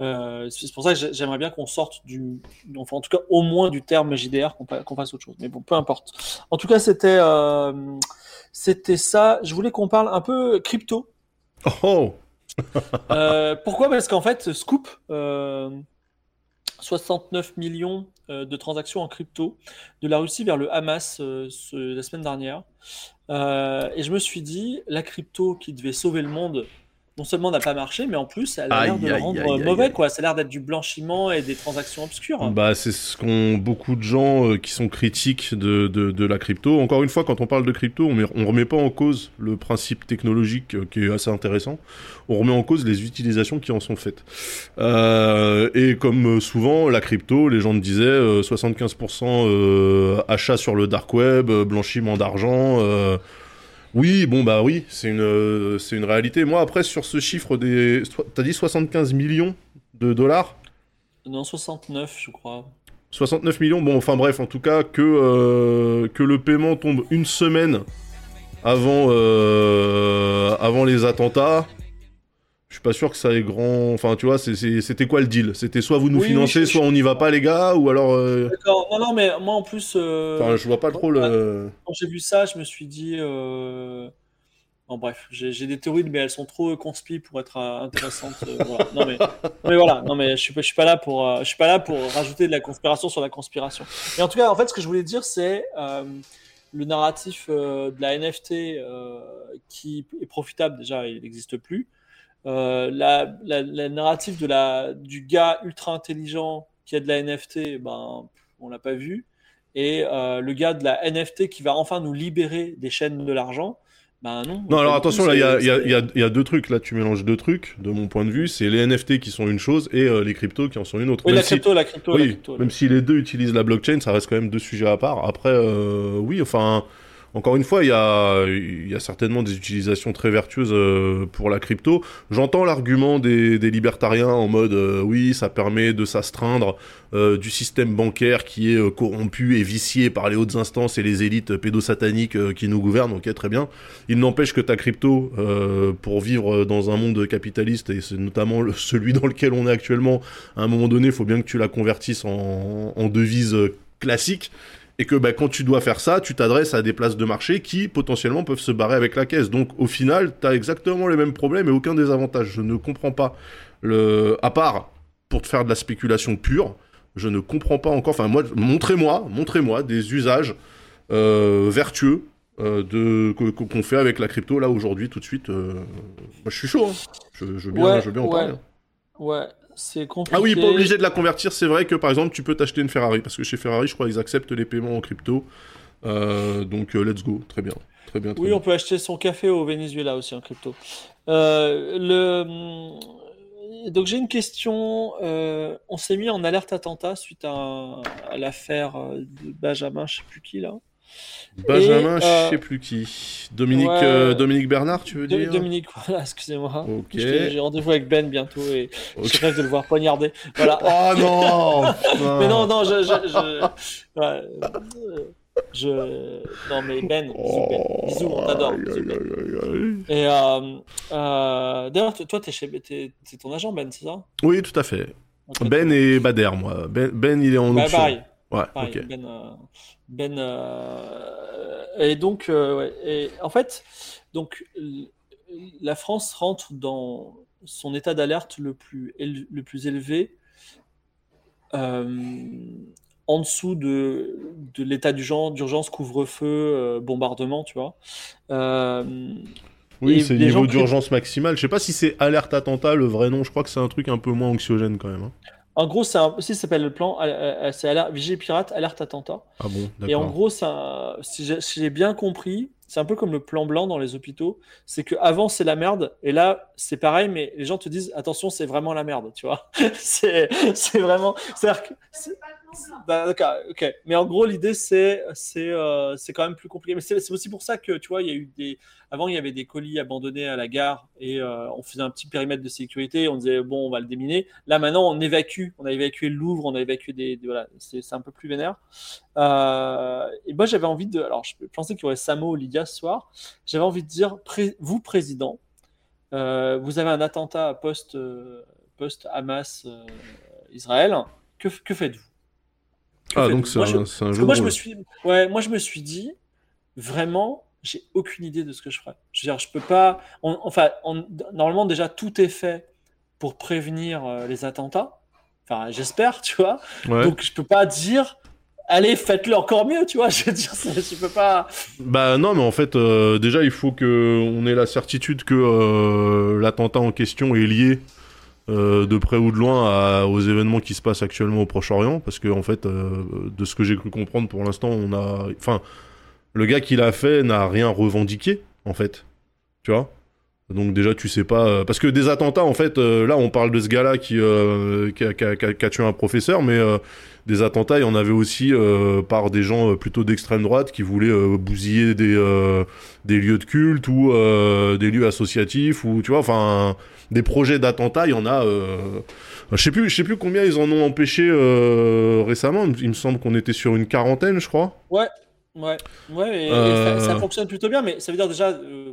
Euh, c'est pour ça que j'aimerais bien qu'on sorte du, enfin en tout cas au moins du terme JDR, qu'on fasse autre chose. Mais bon, peu importe. En tout cas, c'était c'était ça. Je voulais qu'on parle un peu crypto. Oh. pourquoi? Parce qu'en fait, Scoop. 69 millions de transactions en crypto de la Russie vers le Hamas la semaine dernière. Euh, et je me suis dit, la crypto qui devait sauver le monde, non seulement n'a pas marché, mais en plus, elle a l'air de le rendre mauvais. Quoi. Ça a l'air d'être du blanchiment et des transactions obscures. Bah, c'est ce qu'ont beaucoup de gens euh, qui sont critiques de, de, de, la crypto. Encore une fois, quand on parle de crypto, on ne remet pas en cause le principe technologique euh, qui est assez intéressant. On remet en cause les utilisations qui en sont faites. Euh, et comme souvent, la crypto, les gens me disaient 75% achat sur le dark web, blanchiment d'argent. Oui, bon bah oui, c'est une, euh, c'est une réalité. Moi après sur ce chiffre des, t'as dit 75 millions de dollars? Non, 69 je crois. 69 millions, bon enfin bref, en tout cas que, euh, que le paiement tombe une semaine avant, euh, avant les attentats, suis pas sûr que ça ait grand. Enfin, tu vois, c'était quoi le deal? C'était soit vous nous financez, soit on n'y va pas, les gars, ou alors. Euh, D'accord. Non, non, mais moi en plus. Euh, enfin, je vois pas trop le. Quand j'ai vu ça, je me suis dit. Euh... Bon, bref, j'ai des théories, mais elles sont trop conspi pour être euh, intéressantes. voilà. Non, mais, mais, voilà, non, mais je suis, je suis pas là pour, je suis pas là pour rajouter de la conspiration sur la conspiration. Mais en tout cas, en fait, ce que je voulais dire, c'est le narratif de la NFT qui est profitable. Déjà, il n'existe plus. Euh, la, la, narrative de la, du gars ultra intelligent qui a de la NFT, ben, on l'a pas vu. Et euh, le gars de la NFT qui va enfin nous libérer des chaînes de l'argent, ben non. Non, alors attention, là, il y a, y, a, y a, deux trucs. Là, tu mélanges deux trucs, de mon point de vue. C'est les NFT qui sont une chose et euh, les cryptos qui en sont une autre. Oui, la crypto, la crypto, oui, la crypto, Même si les deux utilisent la blockchain, ça reste quand même deux sujets à part. Après, oui, enfin. Encore une fois, il y a, certainement des utilisations très vertueuses euh, pour la crypto. J'entends l'argument des, libertariens en mode euh, oui, ça permet de s'astreindre euh, du système bancaire qui est corrompu et vicié par les hautes instances et les élites pédosataniques qui nous gouvernent. Ok, très bien. Il n'empêche que ta crypto, pour vivre dans un monde capitaliste et c'est notamment celui dans lequel on est actuellement, à un moment donné, il faut bien que tu la convertisses en, en devise classique et que bah, quand tu dois faire ça, tu t'adresses à des places de marché qui potentiellement peuvent se barrer avec la caisse. Donc au final, tu as exactement les mêmes problèmes et aucun désavantage. Je ne comprends pas le à part pour te faire de la spéculation pure, je ne comprends pas encore enfin moi montrez-moi, montrez-moi des usages euh, vertueux euh, de qu'on fait avec la crypto là aujourd'hui tout de suite euh, moi je suis chaud hein. je, veux bien, je veux bien en parler. Hein. Ouais, c'est compliqué. Ah oui, pas obligé de la convertir. C'est vrai que par exemple, tu peux t'acheter une Ferrari parce que chez Ferrari, je crois qu'ils acceptent les paiements en crypto. Euh, donc euh, let's go, très bien. Très bien oui, on peut acheter son café au Venezuela aussi en crypto. Euh, le... Donc j'ai une question. on s'est mis en alerte attentat suite à, à l'affaire de Benjamin, je sais plus qui là. Benjamin, je euh, sais plus qui. Dominique, euh, Dominique Bernard, tu veux dire? Dominique, voilà, excusez-moi. J'ai rendez-vous avec Ben bientôt et je rêve de le voir poignarder. Voilà. oh non Mais non, non, je. je, je... Non, mais Ben, bisous, on t'adore. Et euh, d'ailleurs, toi, t'es chez... ton agent, Ben, c'est ça? Oui, tout à fait. Ben et Bader, moi. Ben, ben il est en bah, option. Pareil. Ouais, ok. Ben, ben euh, et donc, euh, et en fait, donc la France rentre dans son état d'alerte le plus, le plus élevé euh, en dessous de, de l'état d'urgence, couvre-feu, bombardement, tu vois. oui, c'est le niveau d'urgence maximale. Je sais pas si c'est alerte attentat, le vrai nom. Je crois que c'est un truc un peu moins anxiogène quand même. Hein. En gros, c'est un, ça s'appelle le plan, euh, euh, c'est Vigée Pirate, alerte attentat. Ah bon, Et en gros, ça, si j'ai bien compris, c'est un peu comme le plan blanc dans les hôpitaux. C'est que avant c'est la merde, et là c'est pareil, mais les gens te disent attention, c'est vraiment la merde, tu vois. c'est vraiment. C'est-à-dire que. Bah, d'accord, ok. Mais en gros, l'idée, c'est c'est euh, quand même plus compliqué. Mais c'est aussi pour ça que, tu vois, il y a eu des. Avant, il y avait des colis abandonnés à la gare et euh, on faisait un petit périmètre de sécurité. On disait, bon, on va le déminer. Là, maintenant, on évacue. On a évacué le Louvre, on a évacué des. voilà, c'est un peu plus vénère. Euh, et moi, j'avais envie de. Alors, je pensais qu'il y aurait Samo Lydia ce soir. J'avais envie de dire, vous, président, vous avez un attentat post, post Hamas Israël. Que, que faites-vous? Ah, donc c'est un, un, jeu moi, je me suis, ouais, moi, je me suis dit, vraiment, j'ai aucune idée de ce que je ferais. Je veux dire, je peux pas. enfin, normalement, déjà, tout est fait pour prévenir les attentats. Enfin, j'espère, tu vois. Donc, je peux pas dire allez, faites-le encore mieux, tu vois. Je veux dire, je peux pas. Bah non, mais en fait, euh, déjà, il faut que on ait la certitude que euh, l'attentat en question est lié euh, de près ou de loin aux événements qui se passent actuellement au Proche-Orient, parce que en fait, de ce que j'ai cru comprendre pour l'instant, on a, enfin, le gars qui l'a fait n'a rien revendiqué, en fait, tu vois? Donc déjà tu sais pas parce que des attentats en fait là on parle de ce gars-là qui, qui, a, tué un professeur mais des attentats, il y en avait aussi euh, par des gens euh, plutôt d'extrême droite qui voulaient euh, bousiller des, des lieux de culte ou des lieux associatifs ou tu vois, enfin des projets d'attentats, il y en a. je sais plus, je sais plus combien ils en ont empêché récemment. Il me semble qu'on était sur une quarantaine, je crois. Ouais. Ouais, ouais, et, ça, fonctionne plutôt bien, mais ça veut dire déjà,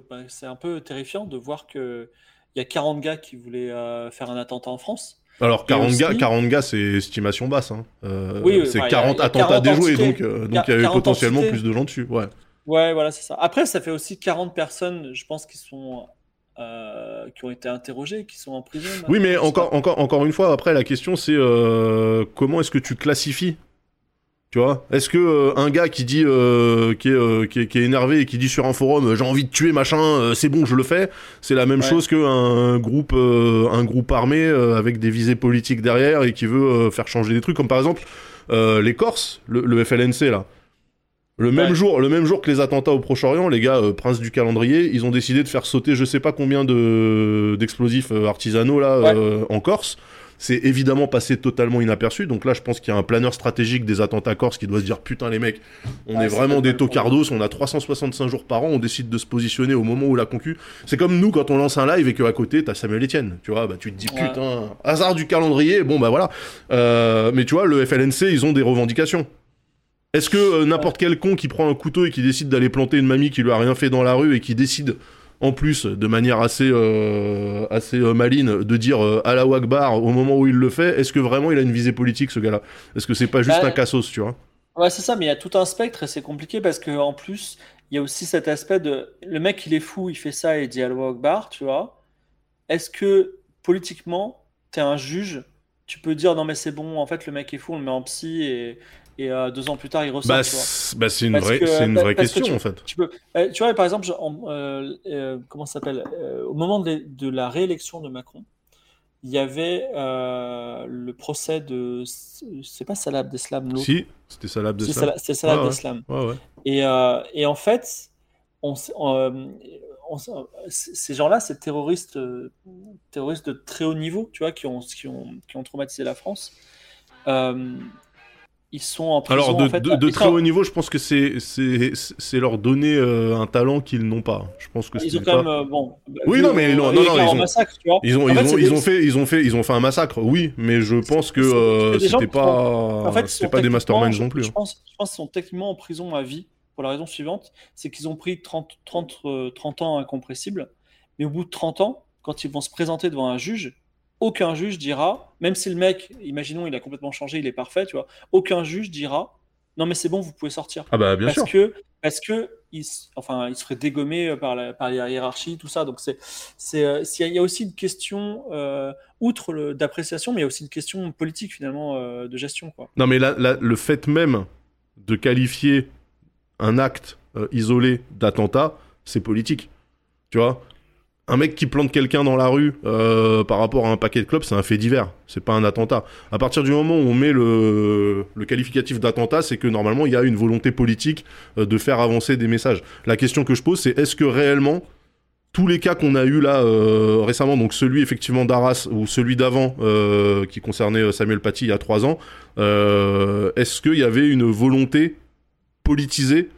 bah, c'est un peu terrifiant de voir qu'il y a 40 gars qui voulaient faire un attentat en France. Alors 40 gars, 40 gars, c'est estimation basse. Hein. Euh, oui, c'est 40 attentats déjoués, donc euh, donc il y avait potentiellement plus de gens dessus. Ouais. Ouais, voilà, c'est ça. Après, ça fait aussi 40 personnes, je pense, qui sont euh, qui ont été interrogées, qui sont en prison. Oui, mais encore, encore, encore une fois, après, la question c'est comment est-ce que tu classifies? Tu vois? Est-ce que euh, un gars qui dit euh, qui, est, euh, qui, est, qui, est, énervé et qui dit sur un forum j'ai envie de tuer machin, c'est bon, je le fais, c'est la même chose qu'un groupe un groupe armé avec des visées politiques derrière et qui veut faire changer des trucs comme par exemple les Corses, le, FLNC là. Le même jour, le même jour que les attentats au Proche-Orient, les gars, prince du calendrier, ils ont décidé de faire sauter je sais pas combien de d'explosifs artisanaux là en Corse c'est évidemment passé totalement inaperçu. Donc là, je pense qu'il y a un planeur stratégique des attentats corse qui doit se dire putain les mecs, on est vraiment des tocardos, on a 365 jours par an, on décide de se positionner au moment où la concu. C'est comme nous quand on lance un live et qu'à côté t'as Samuel Etienne, tu vois, bah tu te dis putain, hasard du calendrier, bon bah voilà. Euh, mais tu vois, le FLNC, ils ont des revendications. Est-ce que euh, n'importe quel con qui prend un couteau et qui décide d'aller planter une mamie qui lui a rien fait dans la rue et qui décide en plus, de manière assez, euh, assez euh, maline, de dire euh, la Akbar au moment où il le fait, est-ce que vraiment il a une visée politique ce gars-là? Est-ce que c'est pas juste bah, un cassos, tu vois? Ouais, c'est ça, mais il y a tout un spectre et c'est compliqué parce que en plus, il y a aussi cet aspect de le mec il est fou, il fait ça et il dit Allah Akbar, tu vois. Est-ce que politiquement, tu es un juge? Tu peux dire non mais c'est bon en fait le mec est fou on le met en psy et, et euh, deux ans plus tard il ressort. Bah, bah c'est une, vraie, une vraie question en fait. Tu, peux, euh, tu vois par exemple, euh, comment ça s'appelle Au moment de, de, la réélection de Macron, il y avait le procès de, c'est pas Salah Abdeslam Si, c'était Salah Abdeslam. C'était Abdeslam. Ouais, ouais. Et, et, en fait, on, ces gens-là, c'est terroristes, terroristes de très haut niveau, tu vois, qui ont, qui ont, qui ont traumatisé la France. Euh, ils sont en prison. Alors, de, de, très haut niveau, je pense que c'est, c'est, leur donner euh, un talent qu'ils n'ont pas. Je pense que ils ont quand même, euh, bon. Oui, non, mais non, non, ils ont, ils ont, ils ont, fait, ils ont fait, ils ont fait un massacre. Oui, mais je pense que euh, c'était pas, en fait, c'était pas des masterminds non plus. Je hein. pense, je pense qu'ils sont techniquement en prison à vie pour la raison suivante, c'est qu'ils ont pris 30, 30, 30 ans incompressibles, mais au bout de 30 ans, quand ils vont se présenter devant un juge, aucun juge dira, même si le mec, imaginons, il a complètement changé, il est parfait, tu vois, aucun juge dira, non mais c'est bon, vous pouvez sortir. Ah bah bien parce Que, parce que, il, enfin, il serait dégommé par la, par la hiérarchie, tout ça. Donc c'est, c'est, euh, il y a aussi une question, euh, outre d'appréciation, mais il y a aussi une question politique finalement euh, de gestion, quoi. Non mais là, le fait même de qualifier un acte isolé d'attentat, c'est politique. Tu vois? Un mec qui plante quelqu'un dans la rue euh, par rapport à un paquet de clubs, c'est un fait divers, c'est pas un attentat. À partir du moment où on met le, qualificatif d'attentat, c'est que normalement il y a une volonté politique euh, de faire avancer des messages. La question que je pose, c'est est-ce que réellement tous les cas qu'on a eu là euh, récemment, donc celui effectivement d'Arras ou celui d'avant qui concernait Samuel Paty il y a trois ans, est-ce qu'il y avait une volonté politisée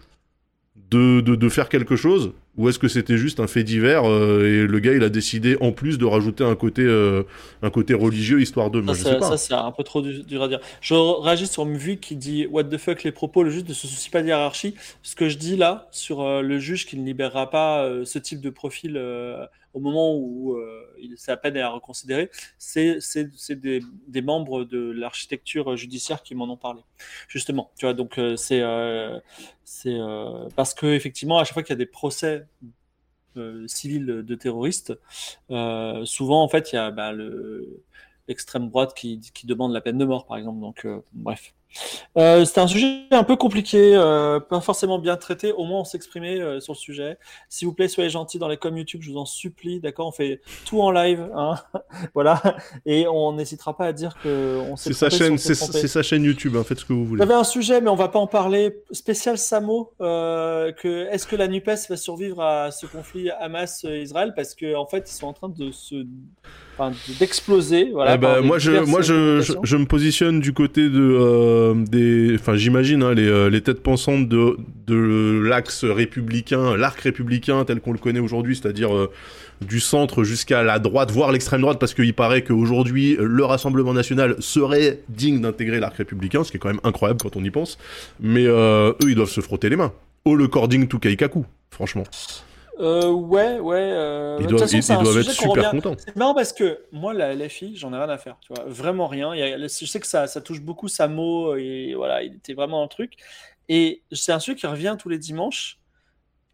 de faire quelque chose ou est-ce que c'était juste un fait divers euh, et le gars il a décidé en plus de rajouter un côté, euh, un côté religieux histoire de. Ça, ça c'est un peu trop dur à dire. Je réagis sur Mvu qui dit What the fuck les propos, le juge ne se soucie pas de hiérarchie. Ce que je dis là sur euh, le juge qui ne libérera pas ce type de profil au moment où c'est à peine à reconsidérer, c'est des, des, membres de l'architecture judiciaire qui m'en ont parlé, justement. Tu vois, donc c'est c'est parce que effectivement, à chaque fois qu'il y a des procès civils de terroristes, souvent en fait il y a bah, le l'extrême droite qui, qui, demande la peine de mort, par exemple. Donc, bref. Euh, c'était un sujet un peu compliqué, euh, pas forcément bien traité. Au moins, on s'exprimait euh, sur le sujet. S'il vous plaît, soyez gentils dans les com YouTube, je vous en supplie. D'accord, on fait tout en live, hein voilà, et on n'hésitera pas à dire que on C'est sa chaîne, c'est sa chaîne YouTube. Hein, faites ce que vous voulez. J'avais un sujet, mais on va pas en parler. Spécial Samo, que est-ce que la Nupes va survivre à ce conflit Hamas-Israël? Parce que en fait, ils sont en train de se d'exploser. Voilà, eh ben, moi, je, moi je, je, me positionne du côté de, euh. Enfin, j'imagine hein, les, euh, les, têtes pensantes de, de l'axe républicain, l'arc républicain tel qu'on le connaît aujourd'hui, c'est-à-dire euh, du centre jusqu'à la droite, voire l'extrême droite, parce qu'il paraît qu'aujourd'hui, le Rassemblement national serait digne d'intégrer l'arc républicain, ce qui est quand même incroyable quand on y pense. Mais eux, ils doivent se frotter les mains. Oh, le cording tout kaikaku, franchement. Euh, ouais, ouais. Euh... Ils doivent, être super contents. C'est marrant parce que moi, la LFI, j'en ai rien à faire. Tu vois, vraiment rien. Il y a, je sais que ça, ça touche beaucoup Samo et voilà, il était vraiment un truc. Et c'est un sujet qui revient tous les dimanches.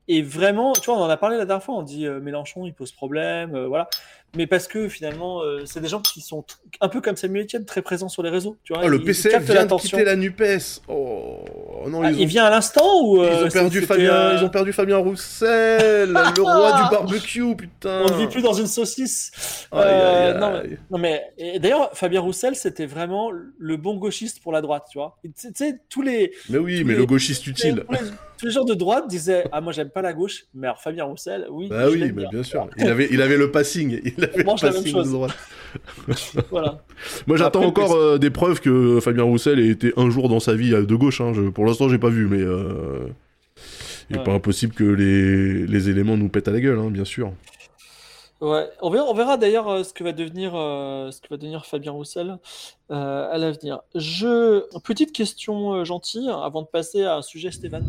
Et vraiment, tu vois, on en a parlé la dernière fois. On dit euh, Mélenchon, il pose problème, euh, voilà mais parce que finalement, euh, c'est des gens qui sont un peu comme Samuel Etienne, très présents sur les réseaux. Tu vois, oh, le PCF vient de quitter la Nupes. Oh, non, ah, il vient à l'instant ou ils, ont euh, perdu Fabien, euh, ils ont perdu Fabien Roussel, le roi du barbecue, putain. On ne vit plus dans une saucisse. Non, mais d'ailleurs, Fabien Roussel, c'était vraiment le bon gauchiste pour la droite, tu vois. Tu sais, tous les. Mais oui, mais le gauchiste utile. Tous les, gens de droite disaient Ah, moi, j'aime pas la gauche, mais alors Fabien Roussel, oui. Bah oui, mais bien. sûr. Il avait, il avait le passing. voilà. Moi, j'attends encore euh, des preuves que Fabien Roussel ait été un jour dans sa vie de gauche. Hein. pour l'instant, j'ai pas vu, mais euh, il n'est pas impossible que les... les, éléments nous pètent à la gueule, hein, bien sûr. Ouais, on verra, on verra d'ailleurs euh, ce que va devenir, ce que va devenir Fabien Roussel à l'avenir. Je petite question gentille avant de passer à un sujet Stéphane.